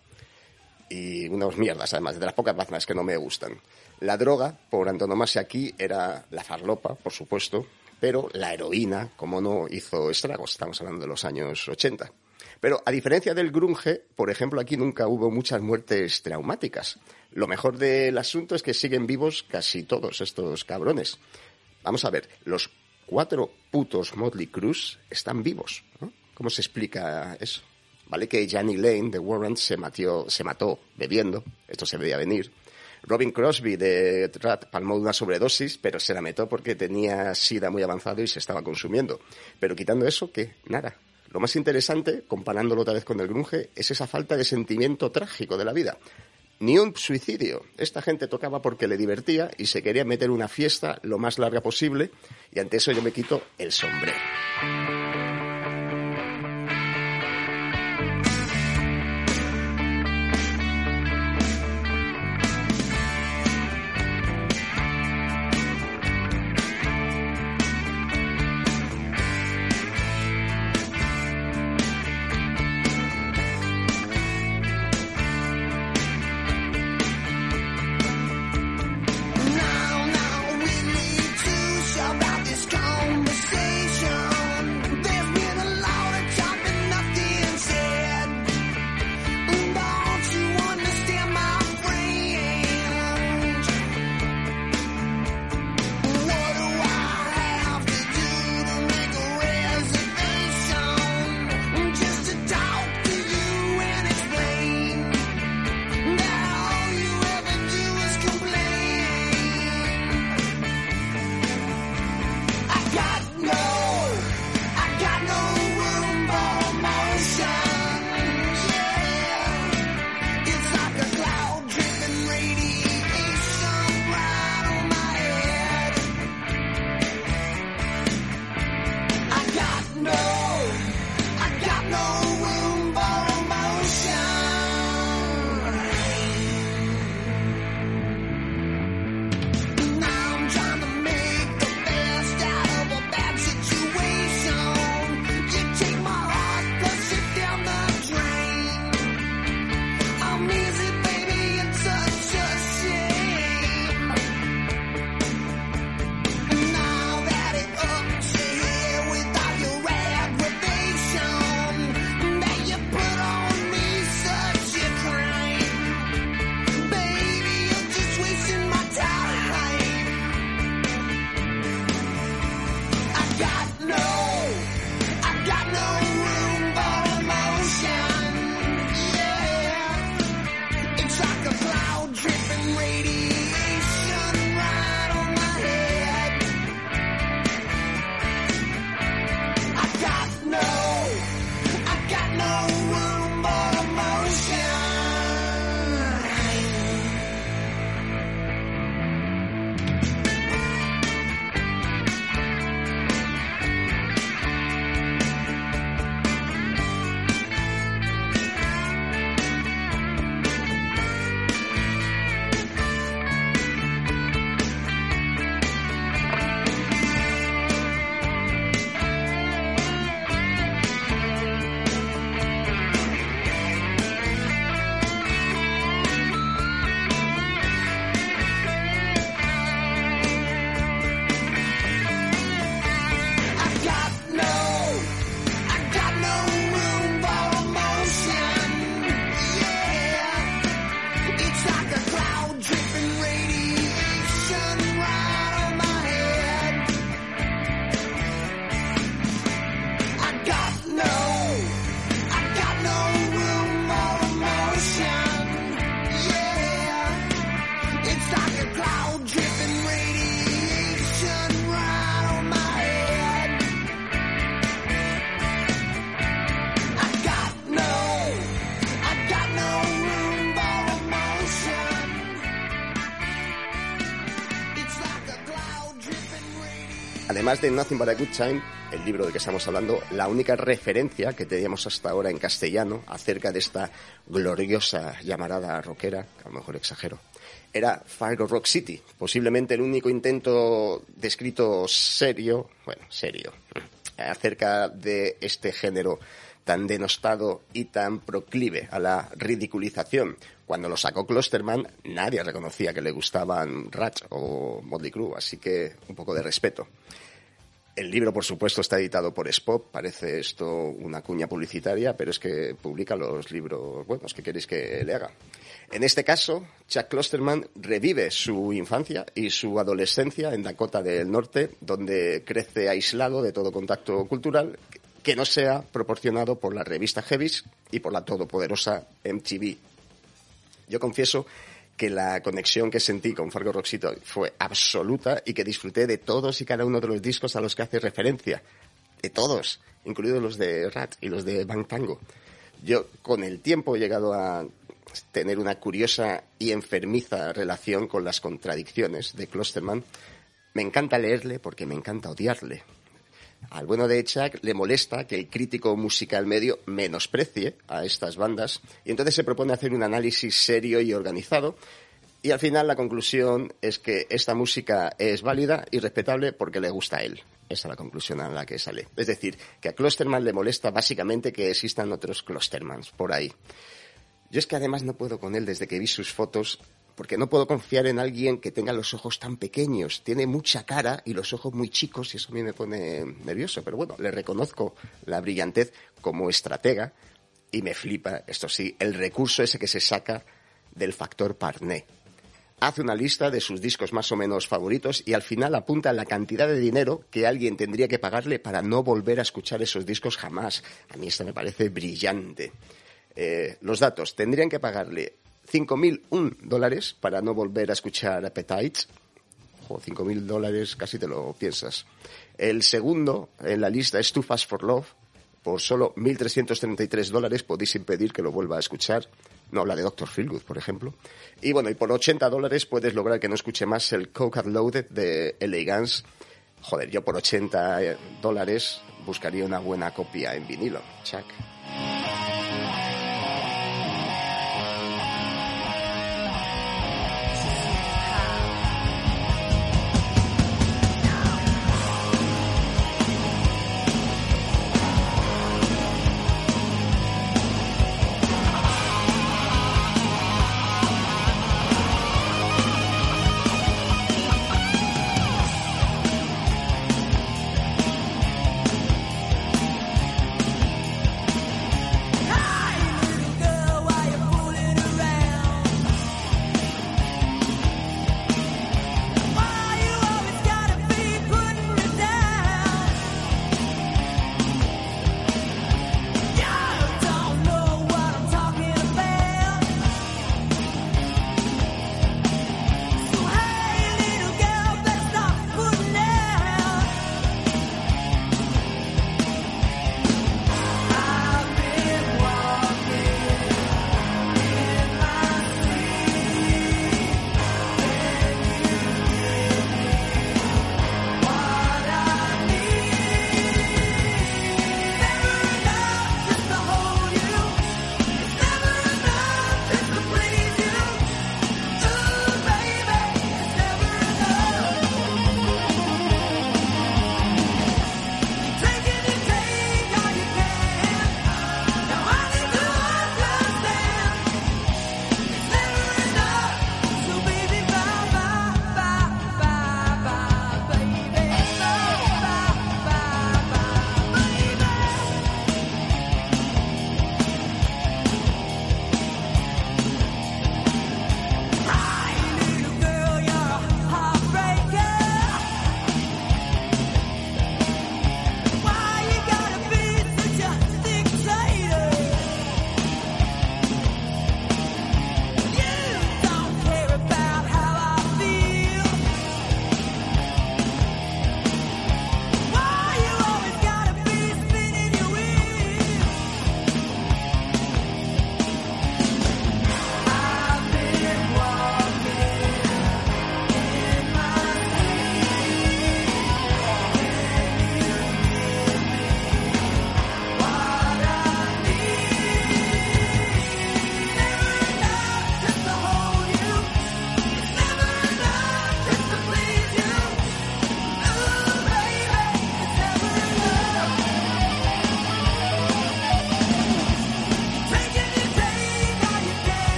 Y unas mierdas, además, de las pocas bandas que no me gustan. La droga, por antonomasia aquí, era la farlopa, por supuesto, pero la heroína, como no, hizo estragos. Estamos hablando de los años 80. Pero a diferencia del grunge, por ejemplo, aquí nunca hubo muchas muertes traumáticas. Lo mejor del asunto es que siguen vivos casi todos estos cabrones. Vamos a ver, los cuatro putos Motley Cruz están vivos. ¿no? ¿Cómo se explica eso? Vale que Johnny Lane de Warrant se, matió- se mató bebiendo, esto se veía venir. Robin Crosby de Rat palmó una sobredosis, pero se la metió porque tenía sida muy avanzado y se estaba consumiendo. Pero quitando eso, ¿qué? Nada. Lo más interesante, comparándolo otra vez con el grunge, es esa falta de sentimiento trágico de la vida. Ni un suicidio. Esta gente tocaba porque le divertía y se quería meter una fiesta lo más larga posible y ante eso yo me quito el sombrero. Además de Nothing But a Good Time, el libro del que estamos hablando, la única referencia que teníamos hasta ahora en castellano acerca de esta gloriosa llamarada rockera, que a lo mejor exagero, era Fargo Rock City, posiblemente el único intento descrito serio, bueno, serio, acerca de este género tan denostado y tan proclive a la ridiculización. Cuando lo sacó Klosterman, nadie reconocía que le gustaban Ratch o Motley Crue, así que un poco de respeto. El libro, por supuesto, está editado por Spop. Parece esto una cuña publicitaria, pero es que publica los libros buenos que queréis que le haga. En este caso, Chuck Klosterman revive su infancia y su adolescencia en Dakota del Norte, donde crece aislado de todo contacto cultural que no sea proporcionado por la revista Heavis y por la todopoderosa MTV. Yo confieso que la conexión que sentí con Fargo Rock City fue absoluta y que disfruté de todos y cada uno de los discos a los que hace referencia. De todos, incluidos los de Rat y los de Bang Tango. Yo con el tiempo he llegado a tener una curiosa y enfermiza relación con las contradicciones de Klosterman. Me encanta leerle porque me encanta odiarle. Al bueno de Chuck le molesta que el crítico musical medio menosprecie a estas bandas y entonces se propone hacer un análisis serio y organizado y al final la conclusión es que esta música es válida y respetable porque le gusta a él. Esa es la conclusión a la que sale. Es decir, que a Klosterman le molesta básicamente que existan otros Klostermans por ahí. Yo es que además no puedo con él desde que vi sus fotos porque no puedo confiar en alguien que tenga los ojos tan pequeños. Tiene mucha cara y los ojos muy chicos y eso a mí me pone nervioso. Pero bueno, le reconozco la brillantez como estratega y me flipa, esto sí, el recurso ese que se saca del factor Parné. Hace una lista de sus discos más o menos favoritos y al final apunta la cantidad de dinero que alguien tendría que pagarle para no volver a escuchar esos discos jamás. A mí esto me parece brillante. Eh, los datos, tendrían que pagarle 5.001 dólares para no volver a escuchar Appetites. O 5.000 dólares, casi te lo piensas. El segundo en la lista es Too Fast for Love. Por solo 1.333 dólares podéis impedir que lo vuelva a escuchar. No habla de Dr. Feelgood, por ejemplo. Y bueno, y por 80 dólares puedes lograr que no escuche más el Coke Loaded de LA Guns. Joder, yo por 80 dólares buscaría una buena copia en vinilo. Chuck.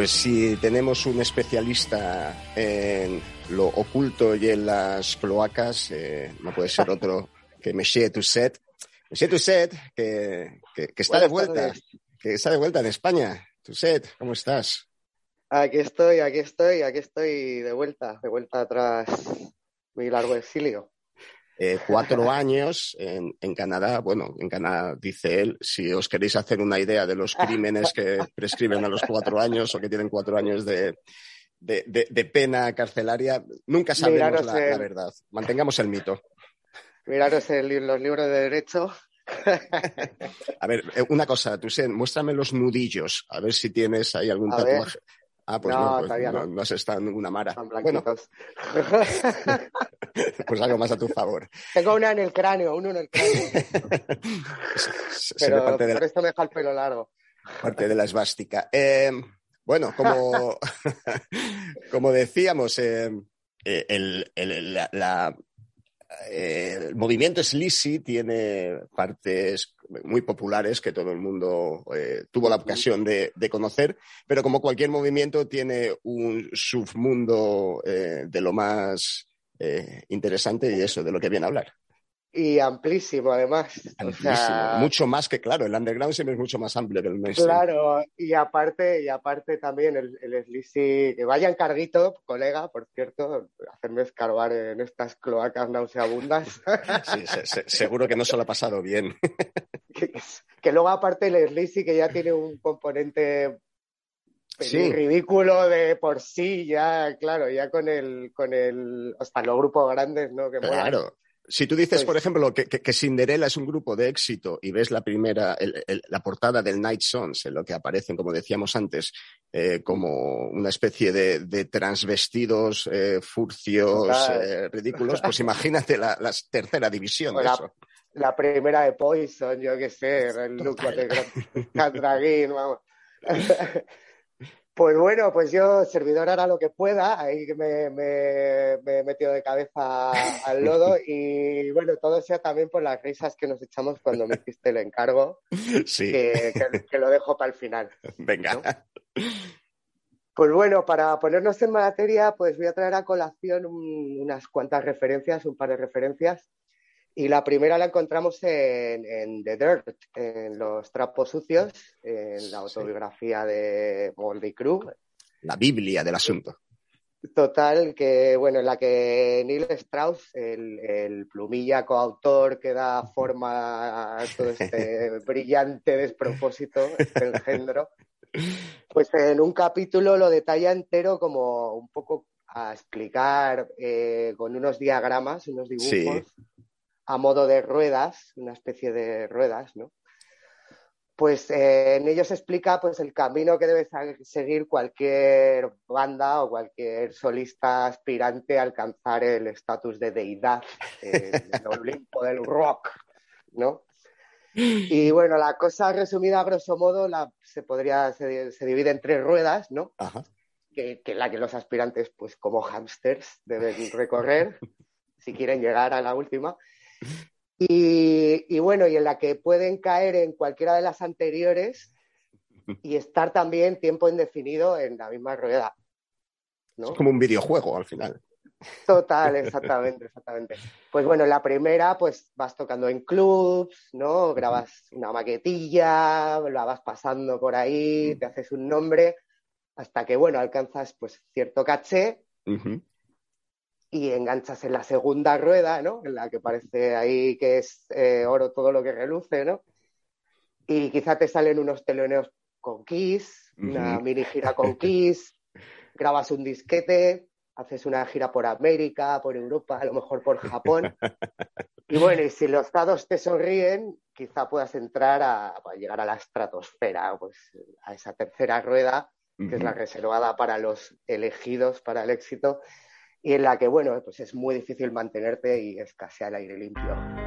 Pues si tenemos un especialista en lo oculto y en las cloacas, eh, no puede ser otro <laughs> que Monsieur Toussaint. Monsieur Toussaint, que, que, que está de vuelta, tardes. que está de vuelta en España. Toussaint, ¿cómo estás? Aquí estoy, aquí estoy, aquí estoy de vuelta, de vuelta tras mi largo exilio. Eh, cuatro años en, en Canadá. Bueno, en Canadá dice él, si os queréis hacer una idea de los crímenes que prescriben a los cuatro años o que tienen cuatro años de, de, de- de pena carcelaria, nunca sabremos la, verdad. Mantengamos el mito. Miraros el los libros de derecho. <laughs> A ver, eh, una cosa, Toussaint, muéstrame los nudillos, a ver si tienes ahí algún A ver. Ah, pues No, no, pues todavía no, no. no has estado en ninguna mara. Son Bueno, blanquitos. pues algo más a tu favor. Tengo una en el cráneo, uno en el cráneo. <laughs> Se- se parte de por la, esto me deja el pelo largo. parte de la esvástica. Eh, bueno, como, <laughs> <laughs> como decíamos, eh, eh, el, el- la- la- eh, el movimiento Sleazy tiene partes muy populares que todo el mundo eh, tuvo la ocasión de, de conocer, pero como cualquier movimiento tiene un submundo eh, de lo más interesante y eso, de lo que viene a hablar. Y amplísimo, además. O Amplísimo. sea, Mucho más que, claro, el underground siempre es mucho más amplio que el mainstream. Claro, y aparte, y aparte también el, el Sleazy, que vaya encarguito, colega, por cierto, hacerme escarbar en estas cloacas nauseabundas. Sí, se- se- seguro que no se lo ha pasado bien. <laughs> que, que luego aparte el Sleazy que ya tiene un componente Sí. ridículo de por sí, ya, claro, ya con el, con el, hasta los grupos grandes, ¿no? Que molan. Si tú dices, Pues- por ejemplo, que, que, que Cinderella es un grupo de éxito y ves la primera, el- el- la portada del Night Sons, en lo que aparecen, como decíamos antes, eh, como una especie de, de transvestidos, eh, furcios, eh, ridículos, pues imagínate la, la tercera división de la, eso. la primera de Poison, yo qué sé, el look de Dragging, vamos. <laughs> Pues bueno, pues yo, servidor, hará lo que pueda, ahí me, me- me he metido de cabeza al lodo y bueno, todo sea también por las risas que nos echamos cuando me hiciste el encargo, Sí, que, que- que lo dejo para el final. venga. Pues bueno, para ponernos en materia, pues voy a traer a colación un- unas cuantas referencias, un par de referencias. Y la primera la encontramos en, en The Dirt, en Los Trapos Sucios, en la autobiografía de Moldy Crew. La Biblia del asunto. Total, que bueno, en la que Neil Strauss, el, el plumilla coautor que da forma a todo este <laughs> brillante despropósito, este engendro, <laughs> pues en un capítulo lo detalla entero como un poco a explicar eh, con unos diagramas, unos dibujos, Sí. A modo de ruedas, una especie de ruedas, ¿no? Pues eh, en ellos explica pues, el camino que debe seguir cualquier banda o cualquier solista aspirante a alcanzar el estatus de deidad eh, del <laughs> Olimpo del rock, ¿no? Y bueno, la cosa resumida a grosso modo la, se podría se, se divide en tres ruedas, ¿no? Ajá. Que, que la que los aspirantes, pues como hámsters, deben recorrer si quieren llegar a la última. Y, y bueno, y en la que pueden caer en cualquiera de las anteriores <laughs> y estar también tiempo indefinido en la misma rueda. ¿no? Es como un videojuego al final. Total, <laughs> exactamente, exactamente. Pues bueno, la primera, pues vas tocando en clubs, ¿no? Grabas una maquetilla, la vas pasando por ahí, te haces un nombre, hasta que, bueno, alcanzas pues cierto caché. Y enganchas en la segunda rueda, ¿no? En la que parece ahí que es eh, oro todo lo que reluce, ¿no? Y quizá te salen unos teloneos con Kiss, una mini gira con <laughs> Kiss, grabas un disquete, haces una gira por América, por Europa, a lo mejor por Japón. Y bueno, y si los dados te sonríen, quizá puedas entrar a, a llegar a la estratosfera, pues a esa tercera rueda, que es la reservada para los elegidos para el éxito, y en la que, bueno, pues es muy difícil mantenerte y escasea el aire limpio.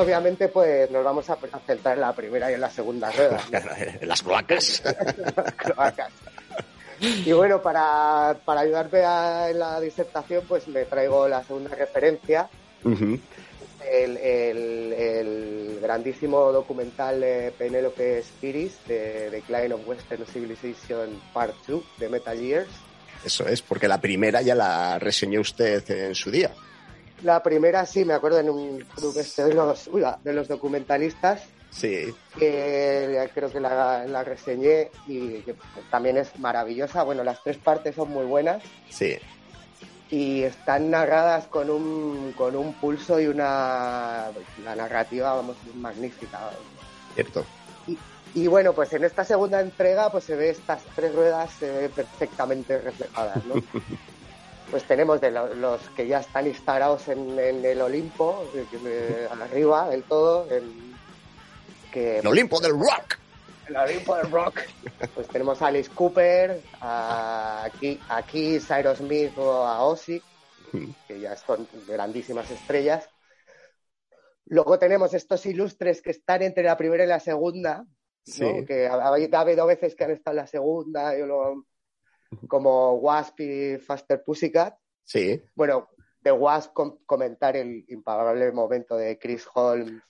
Obviamente pues nos vamos a centrar en la primera y en la segunda rueda. <laughs> ¿no? Las cloacas. <laughs> cloacas. Y bueno, para, para ayudarme a- en la disertación, pues me traigo la segunda referencia, el, el- el grandísimo documental de Penelope Spiris, de Decline of Western Civilization Part 2, de Metal Gears. Eso es, porque la primera ya la reseñó usted en su día. La primera sí, me acuerdo en un club este de los, uy, de los documentalistas, Sí, que creo que la, la reseñé y que también es maravillosa. Bueno, las tres partes son muy buenas sí. y están narradas con un, con un pulso y una la narrativa, vamos, magnífica. Cierto. Y bueno, pues en esta segunda entrega pues se ve estas tres ruedas ve perfectamente reflejadas, ¿no? <laughs> Pues tenemos de lo- los que ya están instalados en, en el Olimpo, de- de- arriba del todo, en- que El Olimpo del Rock. el Olimpo del Rock. Pues tenemos a Alice Cooper, a, aquí, aquí Cyrus Smith o a Ozzy, que ya son grandísimas estrellas. Luego tenemos estos ilustres que están entre la primera y la segunda, ¿no? Sí. que ha, ha habido veces que han estado en la segunda, y luego- como Wasp y Faster Pussycat. Sí. Bueno, de Wasp com- comentar el impagable momento de Chris Holmes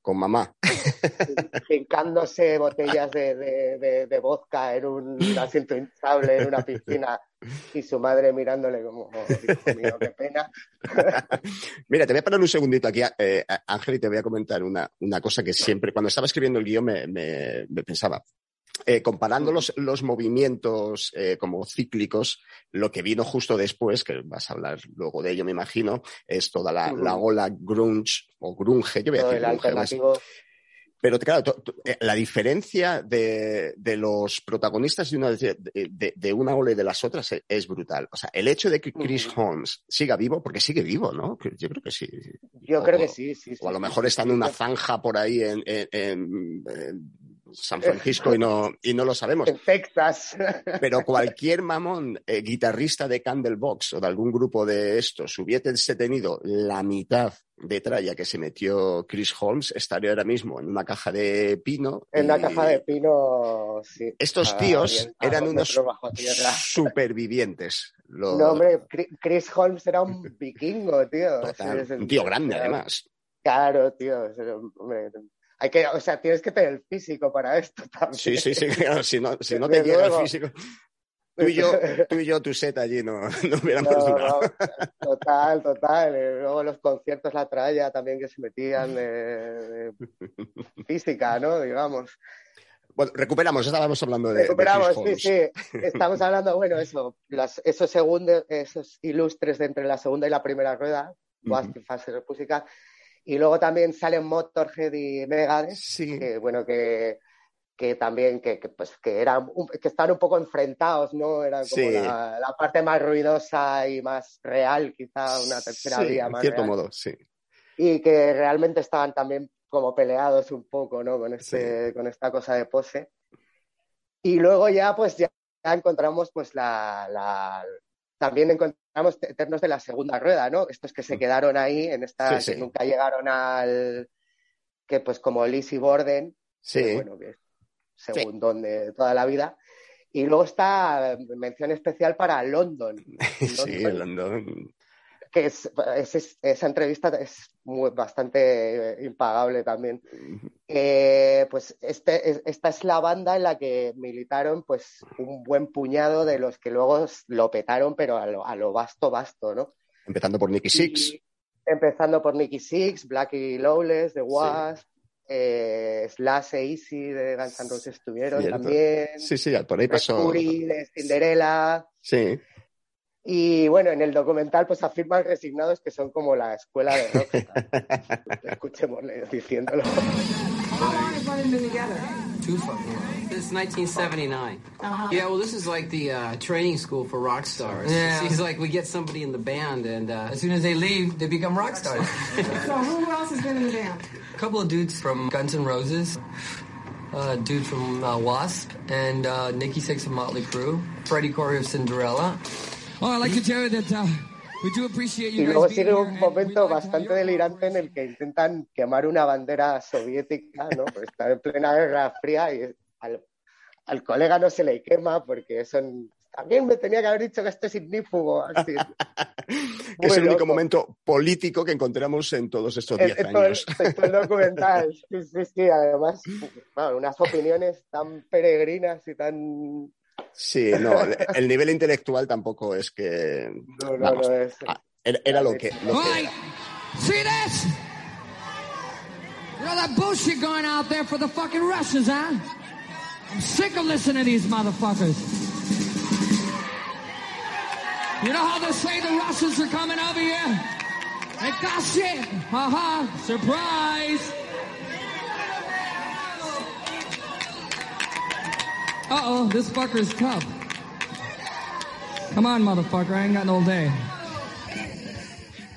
Con mamá. <laughs> hincándose botellas de, de, de- de vodka en un asiento hinchable en una piscina y su madre mirándole como, "Oh, hijo mío, qué pena. <laughs> Mira, te voy a parar un segundito aquí, eh, Ángel, y te voy a comentar una, una cosa que siempre, cuando estaba escribiendo el guion, me, me- me pensaba. Eh, comparando los, los movimientos eh, como cíclicos, lo que vino justo después, que vas a hablar luego de ello, me imagino, es toda la, la ola grunge o grunge, yo voy a decir grunge. Pero claro, to- to- eh, la diferencia de, de los protagonistas de una, de, de- una ola y de las otras es, es brutal. O sea, el hecho de que Chris Holmes siga vivo, porque sigue vivo, ¿no? Yo creo que sí. Yo O- creo que sí, sí. O a lo mejor está en una zanja por ahí en, en- en- en San Francisco y no, y no lo sabemos. En Texas. Pero <laughs> cualquier mamón eh, guitarrista de Candlebox o de algún grupo de estos hubiese tenido la mitad de tralla que se metió Chris Holmes, estaría ahora mismo en una caja de pino. En y caja de pino, sí. Estos Ah, tíos bien, a eran unos supervivientes. No, hombre, Chris Holmes era un vikingo, tío. total, un tío grande, además. Claro, tío. hombre, hay que, o sea, tienes que tener el físico para esto <laughs> también. Sí, sí, sí, claro, si no, si no te llega el físico. Tú y yo, tú y yo, tu set allí no, no hubiéramos No, durado. no, total, total. Eh, Luego los conciertos, la tralla también que se metían de, de física, ¿no? Digamos. Bueno, recuperamos, estábamos hablando de, Recuperamos, sí, sí. Estamos hablando, bueno, eso, las, esos segundos, esos ilustres de entre la segunda y la primera rueda, Wasp y Faster Pussycat. Y luego también salen Motorhead y Megadeth, que bueno, que, que también, que, que, pues, que eran, que estaban un poco enfrentados, ¿no? Era como Sí. la, la parte más ruidosa y más real, quizá una tercera Sí, vía en más cierto real. modo, sí. Y que realmente estaban también como peleados un poco, ¿no? Con, este, con esta cosa de pose. Y luego ya, pues ya, ya encontramos, pues la, la- también encontramos eternos de la segunda rueda, ¿no? Estos que se quedaron ahí en esta, Mm. Sí, que sí. nunca llegaron al, que pues como Lizzie Borden, Sí. que, bueno, que segundón de toda la vida. Y luego está eh, mención especial para London, <laughs> Sí, London. Que es, es- es- esa entrevista es muy, bastante eh, impagable también. Eh, pues este, es- esta es la banda en la que militaron pues un buen puñado de los que luego lo petaron, pero a lo, a lo vasto, vasto, ¿no? Empezando por Nicky Six. Y empezando por Nicky Six, Blackie Lawless, The Wasp, eh, Slash e Easy de Guns N' Roses estuvieron Cierto. también. Sí, sí, por ahí pasó. Mercury de Cinderella. Sí. Y bueno, en el documental pues afirman resignados que son como la escuela de rock. <laughs> Escuchémosle diciéndolo. How long has London been together? Too fucking long. Since 1979. Uh-huh. Yeah, well, this is like the uh, training school for rock stars. Yeah. It's like we get somebody in the band, and uh, As soon as they leave, they become rock stars. <laughs> So who else has been in the band? A couple of dudes from Guns N' Roses, a dude from uh, Wasp, and uh, Nikki Six of Motley Crue, Freddie Corey of Cinderella. I'd like to tell you that We do appreciate Y you luego sigue un momento bastante delirante en el que intentan quemar una bandera soviética, ¿no? Pues está en plena guerra fría y al, al colega no se le quema porque son... También me tenía que haber dicho que este es ignífugo. Así. <laughs> Que es el único loco. momento político que encontramos en todos estos En- 10 en todo el- años. en todo el documental. Sí, sí, sí, además, bueno, unas opiniones tan peregrinas y tan... Sí, no, el nivel intelectual tampoco es que... No, no, vamos, no es... ah, era, era lo que, lo que era. See this? You know that bullshit going out there for the fucking Russians, huh? I'm sick of listening to these motherfuckers. You know how they say the Russians are coming over here? They got shit. Surprise. Uh-oh, this fucker's tough. Come on, motherfucker, I ain't got no day.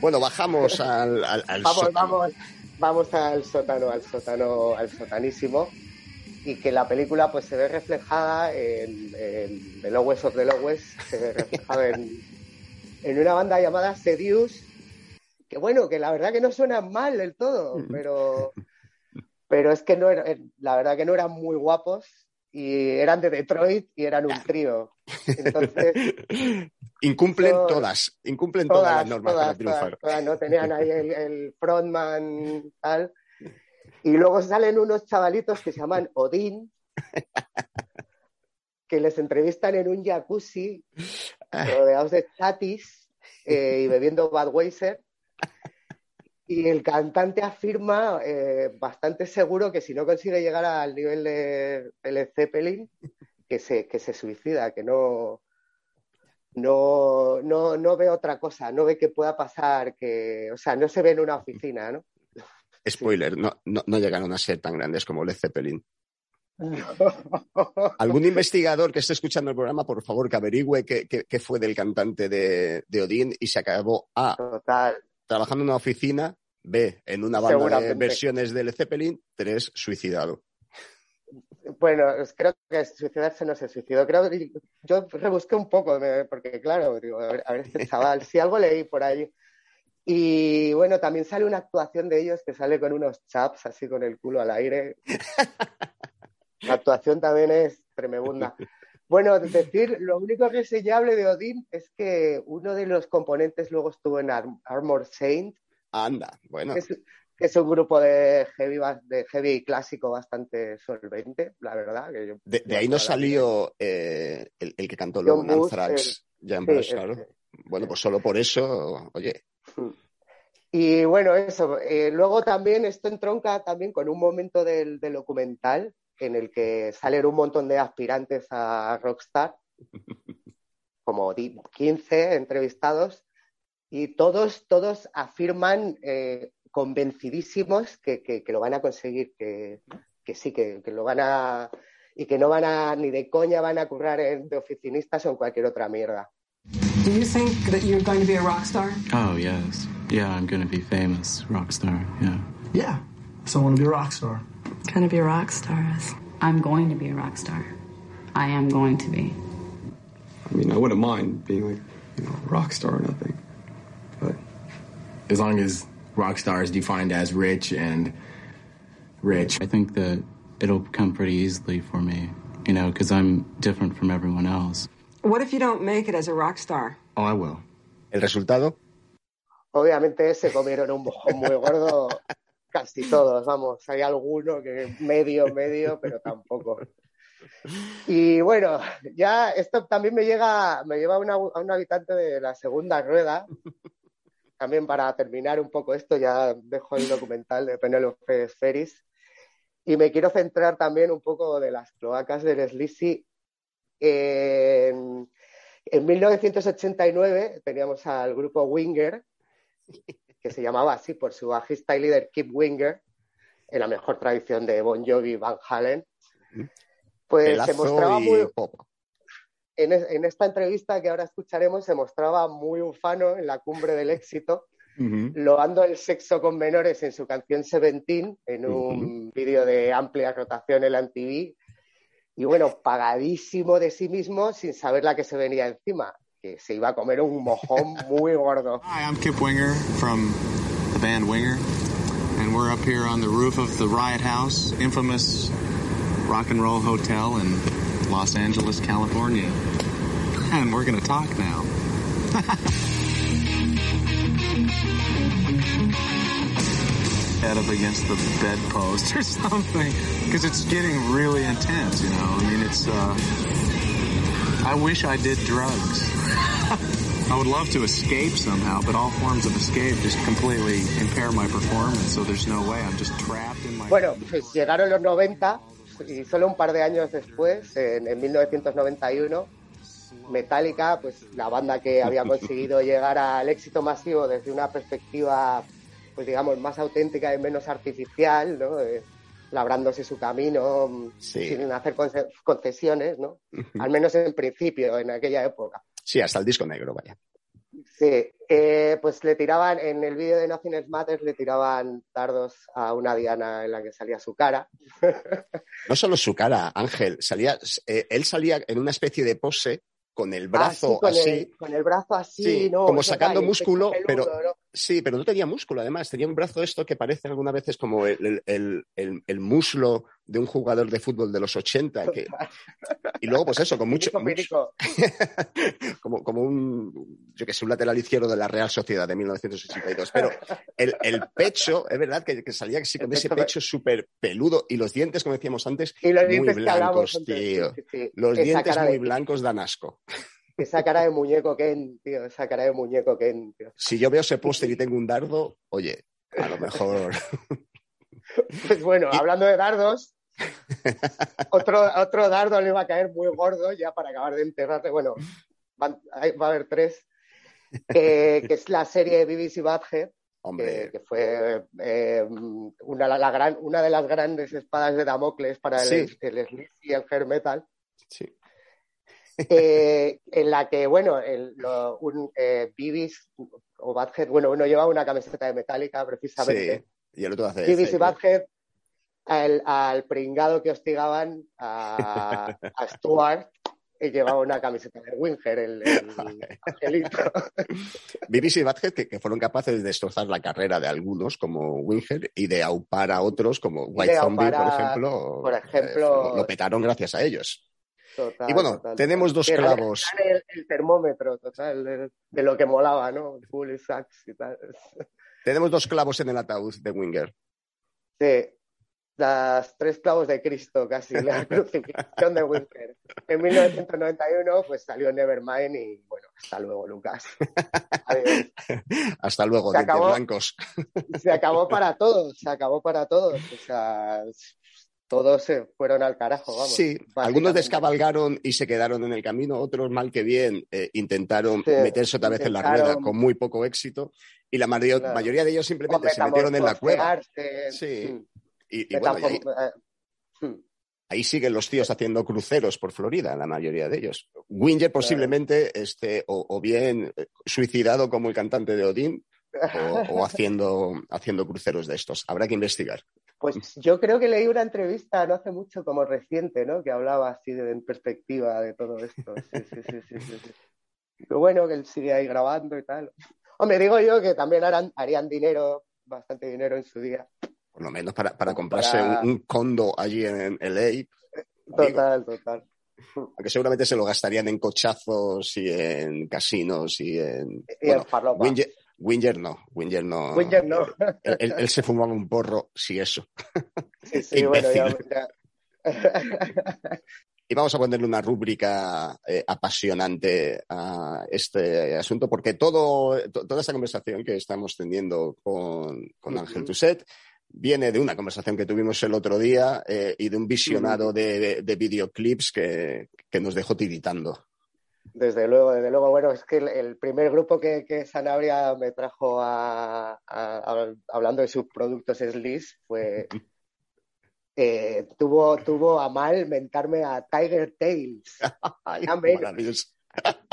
Bueno, bajamos al, al, al Vamos, sótano. vamos, vamos al sótano, al sótano, al sotanísimo. Y que la película pues se ve reflejada en, en The Lowest of the Lowest, se ve reflejada en, en una banda llamada Seduce, que bueno, que la verdad que no suena mal del todo, pero, pero es que no era, la verdad que no eran muy guapos y eran de Detroit y eran un trío. Entonces, <laughs> Incumplen todas, incumplen todas, todas, las normas todas, para triunfar. todas, todas, no tenían ahí el, el frontman tal. <laughs> Y luego salen unos chavalitos que se llaman Odín, que les entrevistan en un jacuzzi rodeados de chatis eh, y bebiendo Budweiser. Y el cantante afirma eh, bastante seguro que si no consigue llegar al nivel de, de Led Zeppelin, que se, que se suicida, que no, no, no, no ve otra cosa, no ve que pueda pasar, que, o sea, no se ve en una oficina, ¿no? <laughs> Spoiler, no, no, no llegaron a ser tan grandes como Led Zeppelin. <laughs> Algún investigador que esté escuchando el programa, por favor, que averigüe qué, fue del cantante de, de Odín y se acabó A. Trabajando en una oficina, B. En una banda de versiones de Led Zeppelin, 3. Suicidado. Bueno, creo que suicidarse no se suicidó. Creo que yo rebusqué un poco, porque claro, digo, a ver, a ver este <laughs> chaval, si algo leí por ahí. Y bueno, también sale una actuación de ellos que sale con unos chaps así con el culo al aire. <laughs> La actuación también es tremenda. Bueno, decir, lo único reseñable de Odín es que uno de los componentes luego estuvo en Ar- Armor Saint, Anda, bueno. que es, que es un grupo de heavy, de heavy clásico bastante solvente, la verdad. Que yo- De, de ahí no salió eh, el, el que cantó luego en Anthrax, Jan sí, claro. Bueno, pues solo por eso, oye, Y bueno, eso. eh, luego también esto entronca también con un momento del, del documental en el que salen un montón de aspirantes a Rockstar, <laughs> como di- 15 entrevistados, y todos, todos afirman eh, convencidísimos que, que- que lo van a conseguir, que, que sí, que, que lo van a... y que no van a, ni de coña van a currar en- de oficinistas o en cualquier otra mierda. Do you think that you're going to be a rock star? Oh, yes. Yeah, I'm gonna be famous rock star, yeah. Yeah. So I want to be a rock star. Gonna be a rock star. I'm going to be a rock star. I am going to be. I mean, I wouldn't mind being like, you know, a rock star or nothing. But As long as rock star is defined as rich and rich, I think that it'll come pretty easily for me, you know, because I'm different from everyone else. What if you don't make it as a rock star? Oh, I will. ¿el resultado? Obviamente se comieron un mojón muy gordo casi todos, vamos, hay alguno que medio, medio, pero tampoco. Y bueno, ya esto también me llega, me lleva a, un habitante de la segunda rueda. También para terminar un poco esto, ya dejo el documental de Penelope Ferris. Y me quiero centrar también un poco de las cloacas del Sleazy. En, en 1989 teníamos al grupo Winger, que se llamaba así por su bajista y líder Kip Winger, en la mejor tradición de Bon Jovi y Van Halen. Pues se mostraba muy, pop. en, es- en esta entrevista que ahora escucharemos, se mostraba muy ufano en la cumbre del éxito, loando el sexo con menores en su canción Seventeen, en un vídeo de amplia rotación en la MTV, y bueno, pagadísimo de sí mismo sin saber la que se venía encima. Que se iba a comer un mojón <laughs> muy gordo. Hi, I'm Kip Winger from the band Winger, and we're up here on the roof of the Riot House, infamous rock and roll hotel in Los Angeles, California. And we're going to talk now. <laughs> Head up against the bedpost or <laughs> something, because it's getting really intense, you know. I mean, it's. Uh, I wish I did drugs. I would love to escape somehow, but all forms of escape just completely impair my performance, so there's no way. I'm just trapped in my. Bueno, pues llegaron los 90 y solo un par de años después, en, en 1991, Metallica, pues la banda que había conseguido <laughs> llegar al éxito masivo desde una perspectiva, pues digamos, más auténtica y menos artificial, ¿no? Eh, labrándose su camino Sí. sin hacer conce- concesiones, ¿no? Al menos en principio, en aquella época. Sí, hasta el disco negro, vaya. Sí, eh, pues le tiraban, en el vídeo de Nothing Else Matters, le tiraban dardos a una diana en la que salía su cara. <laughs> No solo su cara, Ángel, salía, eh, él salía en una especie de pose con el brazo Ah, con así. El, con el brazo así, Sí, ¿no? como sacando músculo, peludo, pero ¿no? Sí, pero no tenía músculo además, tenía un brazo esto que parece algunas veces como el, el- el- muslo de un jugador de fútbol de los 80. Que, <laughs> y luego, pues eso, con mucho, <laughs> como, como un, yo que sé, un lateral izquierdo de la Real Sociedad de 1982. Pero el, el pecho, es verdad que, que salía así con ese pecho- súper peludo y los dientes, como decíamos antes, muy blancos, tío. Los dientes muy blancos dan asco. Esa cara de muñeco Ken, tío, esa cara de muñeco Ken, tío. Si yo veo ese póster y tengo un dardo, oye, a lo mejor. <laughs> Pues bueno, hablando de dardos, otro, otro dardo le iba a caer muy gordo ya para acabar de enterrarle. Bueno, van- hay- va a haber tres, eh, que es la serie de BBC Badhead, Hombre. que, que fue eh, una, la- la gran, una de las grandes espadas de Damocles para el, Sí. el y el hair metal. Sí. Eh, en la que, bueno, el, lo- un eh, Beavis o Badhead, bueno, uno llevaba una camiseta de Metallica precisamente. Sí, y el otro hace. Beavis este, y Badhead al, al pringado que hostigaban a, a Stuart y llevaba una camiseta de Winger, el, el angelito. <laughs> BBC y Badhead que, que fueron capaces de destrozar la carrera de algunos, como Winger, y de aupar a otros, como White Zombie, por ejemplo. por eh, ejemplo- lo, lo petaron gracias a ellos. Total, Y bueno, total, tenemos dos clavos. El, el termómetro, total, de, de lo que molaba, ¿no? Full sax y tal. <laughs> Tenemos dos clavos en el ataúd de Winger. Sí, las tres clavos de Cristo, casi, la <laughs> crucifixión de Winger. En 1991, pues salió Nevermind y bueno, hasta luego, Lucas. Adiós. <laughs> Hasta luego, Se acabó. blancos. Se acabó para todos, se acabó para todos. O sea, todos se fueron al carajo, vamos. Sí, algunos descabalgaron y se quedaron en el camino, otros mal que bien eh, intentaron Sí, meterse otra vez en la rueda con muy poco éxito y la mayoría, Claro. mayoría de ellos simplemente se metieron en la cueva. Sí. mm, Y, y bueno, y ahí, metamorfo- eh, mm. ahí siguen los tíos haciendo cruceros por Florida, la mayoría de ellos. Winger posiblemente esté o, o bien eh, suicidado como el cantante de Odín o, o <laughs> haciendo, haciendo cruceros de estos. Habrá que investigar. Pues yo creo que leí una entrevista no hace mucho, como reciente, ¿no? Que hablaba así de, en perspectiva de todo esto. Sí, sí, sí, sí, sí, sí. Pero bueno, que él sigue ahí grabando y tal. Hombre, digo yo que también harán, harían dinero, bastante dinero en su día. Por lo menos para, para comprarse Para- un, un condo allí en LA. Total, total. Aunque seguramente se lo gastarían en cochazos y en casinos y en. Y en farlopa. Winger no, Winger no. Winger no. Él, él- él se fumaba un porro, si eso. Sí, sí, bueno, ya, Y vamos a ponerle una rúbrica eh, apasionante a este asunto, porque todo, to- toda esta conversación que estamos teniendo con, con Ángel Tuset viene de una conversación que tuvimos el otro día eh, y de un visionado de, de- de videoclips que, que nos dejó tiritando. Desde luego, desde luego. Bueno, es que el, el primer grupo que, que Sanabria me trajo a, a- a- hablando de sus productos Sliss fue. <laughs> eh, tuvo, tuvo a mal mentarme a Tiger Tales. <laughs> <laughs> Nada menos.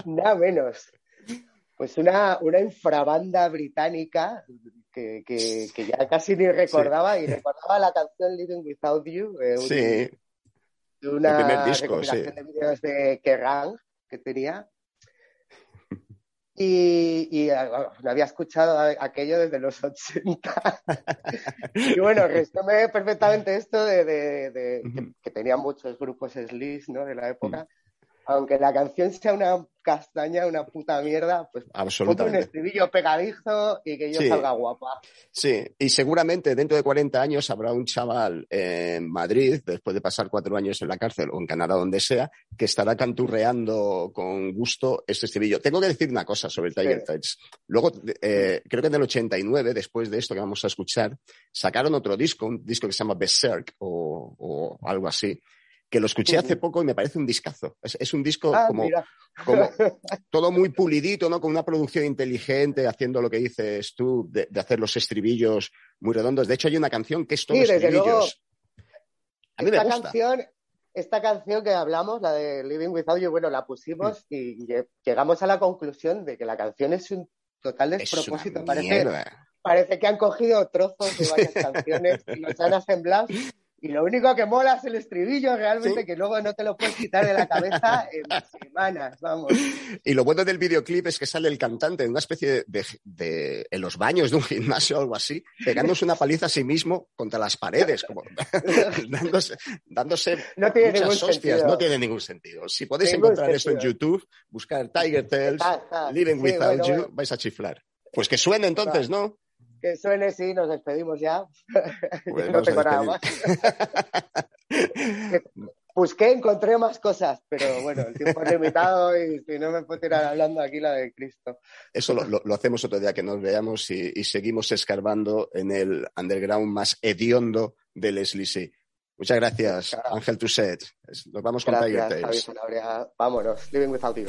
Nada menos. Pues una, una infrabanda británica que, que- que ya casi ni recordaba y recordaba la canción Living Without You. eh, un- Sí, de El una primer disco, recopilación sí. de vídeos de Kerrang que tenía. Y, y, había escuchado aquello desde los <laughs> 80. y bueno, resume perfectamente esto de, de- de- que, que tenía muchos grupos sleaze, ¿no? de la época. Aunque la canción sea una castaña, una puta mierda, pues ponte un estribillo pegadizo y que yo Sí. salga guapa. Sí, y seguramente dentro de 40 años habrá un chaval en Madrid, después de pasar cuatro años en la cárcel o en Canadá, donde sea, que estará canturreando con gusto este estribillo. Tengo que decir una cosa sobre el Tiger Sí. Tides. Luego, eh, creo que en el 89, después de esto que vamos a escuchar, sacaron otro disco, un disco que se llama Berserk o, o algo así, que lo escuché hace poco y me parece un discazo. Es, es un disco Ah, como, como <laughs> todo muy pulidito, ¿no? Con una producción inteligente, haciendo lo que dices tú, de, de hacer los estribillos muy redondos. De hecho, hay una canción que es todo Sí, estribillos. luego, A mí me esta gusta. canción, esta canción que hablamos, la de Living Without You, bueno, la pusimos y lle- llegamos a la conclusión de que la canción es un total despropósito. Parece, parece que han cogido trozos de varias <laughs> canciones y los han asemblado. Y lo único que mola es el estribillo, realmente, que luego no te lo puedes quitar de la cabeza en semanas, vamos. Y lo bueno del videoclip es que sale el cantante en una especie de, de- en los baños de un gimnasio o algo así, pegándose una paliza a sí mismo contra las paredes, como <laughs> dándose, dándose No tiene muchas hostias. sentido. No tiene ningún sentido. Si podéis Ningún encontrar esto en sentido. YouTube, buscar Tiger Tales, Está, está. Living Sí, Without bueno, You, bueno. vais a chiflar. Pues que suene entonces, ¿no? Que suene, sí, nos despedimos ya. <laughs> No tengo nada más. <laughs> Busqué, encontré más cosas, pero bueno, el tiempo es limitado y si no me puedo tirar hablando aquí la de Cristo. Eso lo, lo- lo hacemos otro día que nos veamos y, y seguimos escarbando en el underground más hediondo del Sleazy. Muchas gracias, Ángel Tuset. Nos vamos con Tiger Gracias, Tales. Vámonos, Living Without You.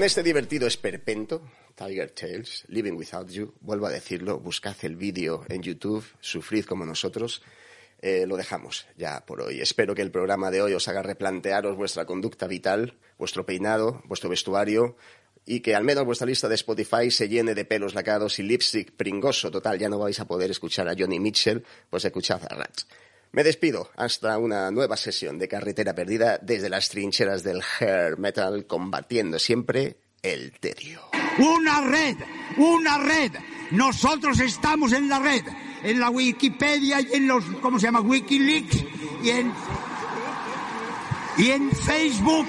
Con este divertido esperpento, Tiger Tales, Living Without You, vuelvo a decirlo, buscad el vídeo en YouTube, sufrid como nosotros. Eh, lo dejamos ya por hoy. Espero que el programa de hoy os haga replantearos vuestra conducta vital, vuestro peinado, vuestro vestuario y que al menos vuestra lista de Spotify se llene de pelos lacados y lipstick pringoso. Total, ya no vais a poder escuchar a Johnny Mitchell, pues escuchad a Rats. Me despido hasta una nueva sesión de Carretera Perdida desde las trincheras del hair metal combatiendo siempre el tedio. Una red, una red. Nosotros estamos en la red, en la Wikipedia y en los, ¿cómo se llama? Wikileaks y en, y en Facebook.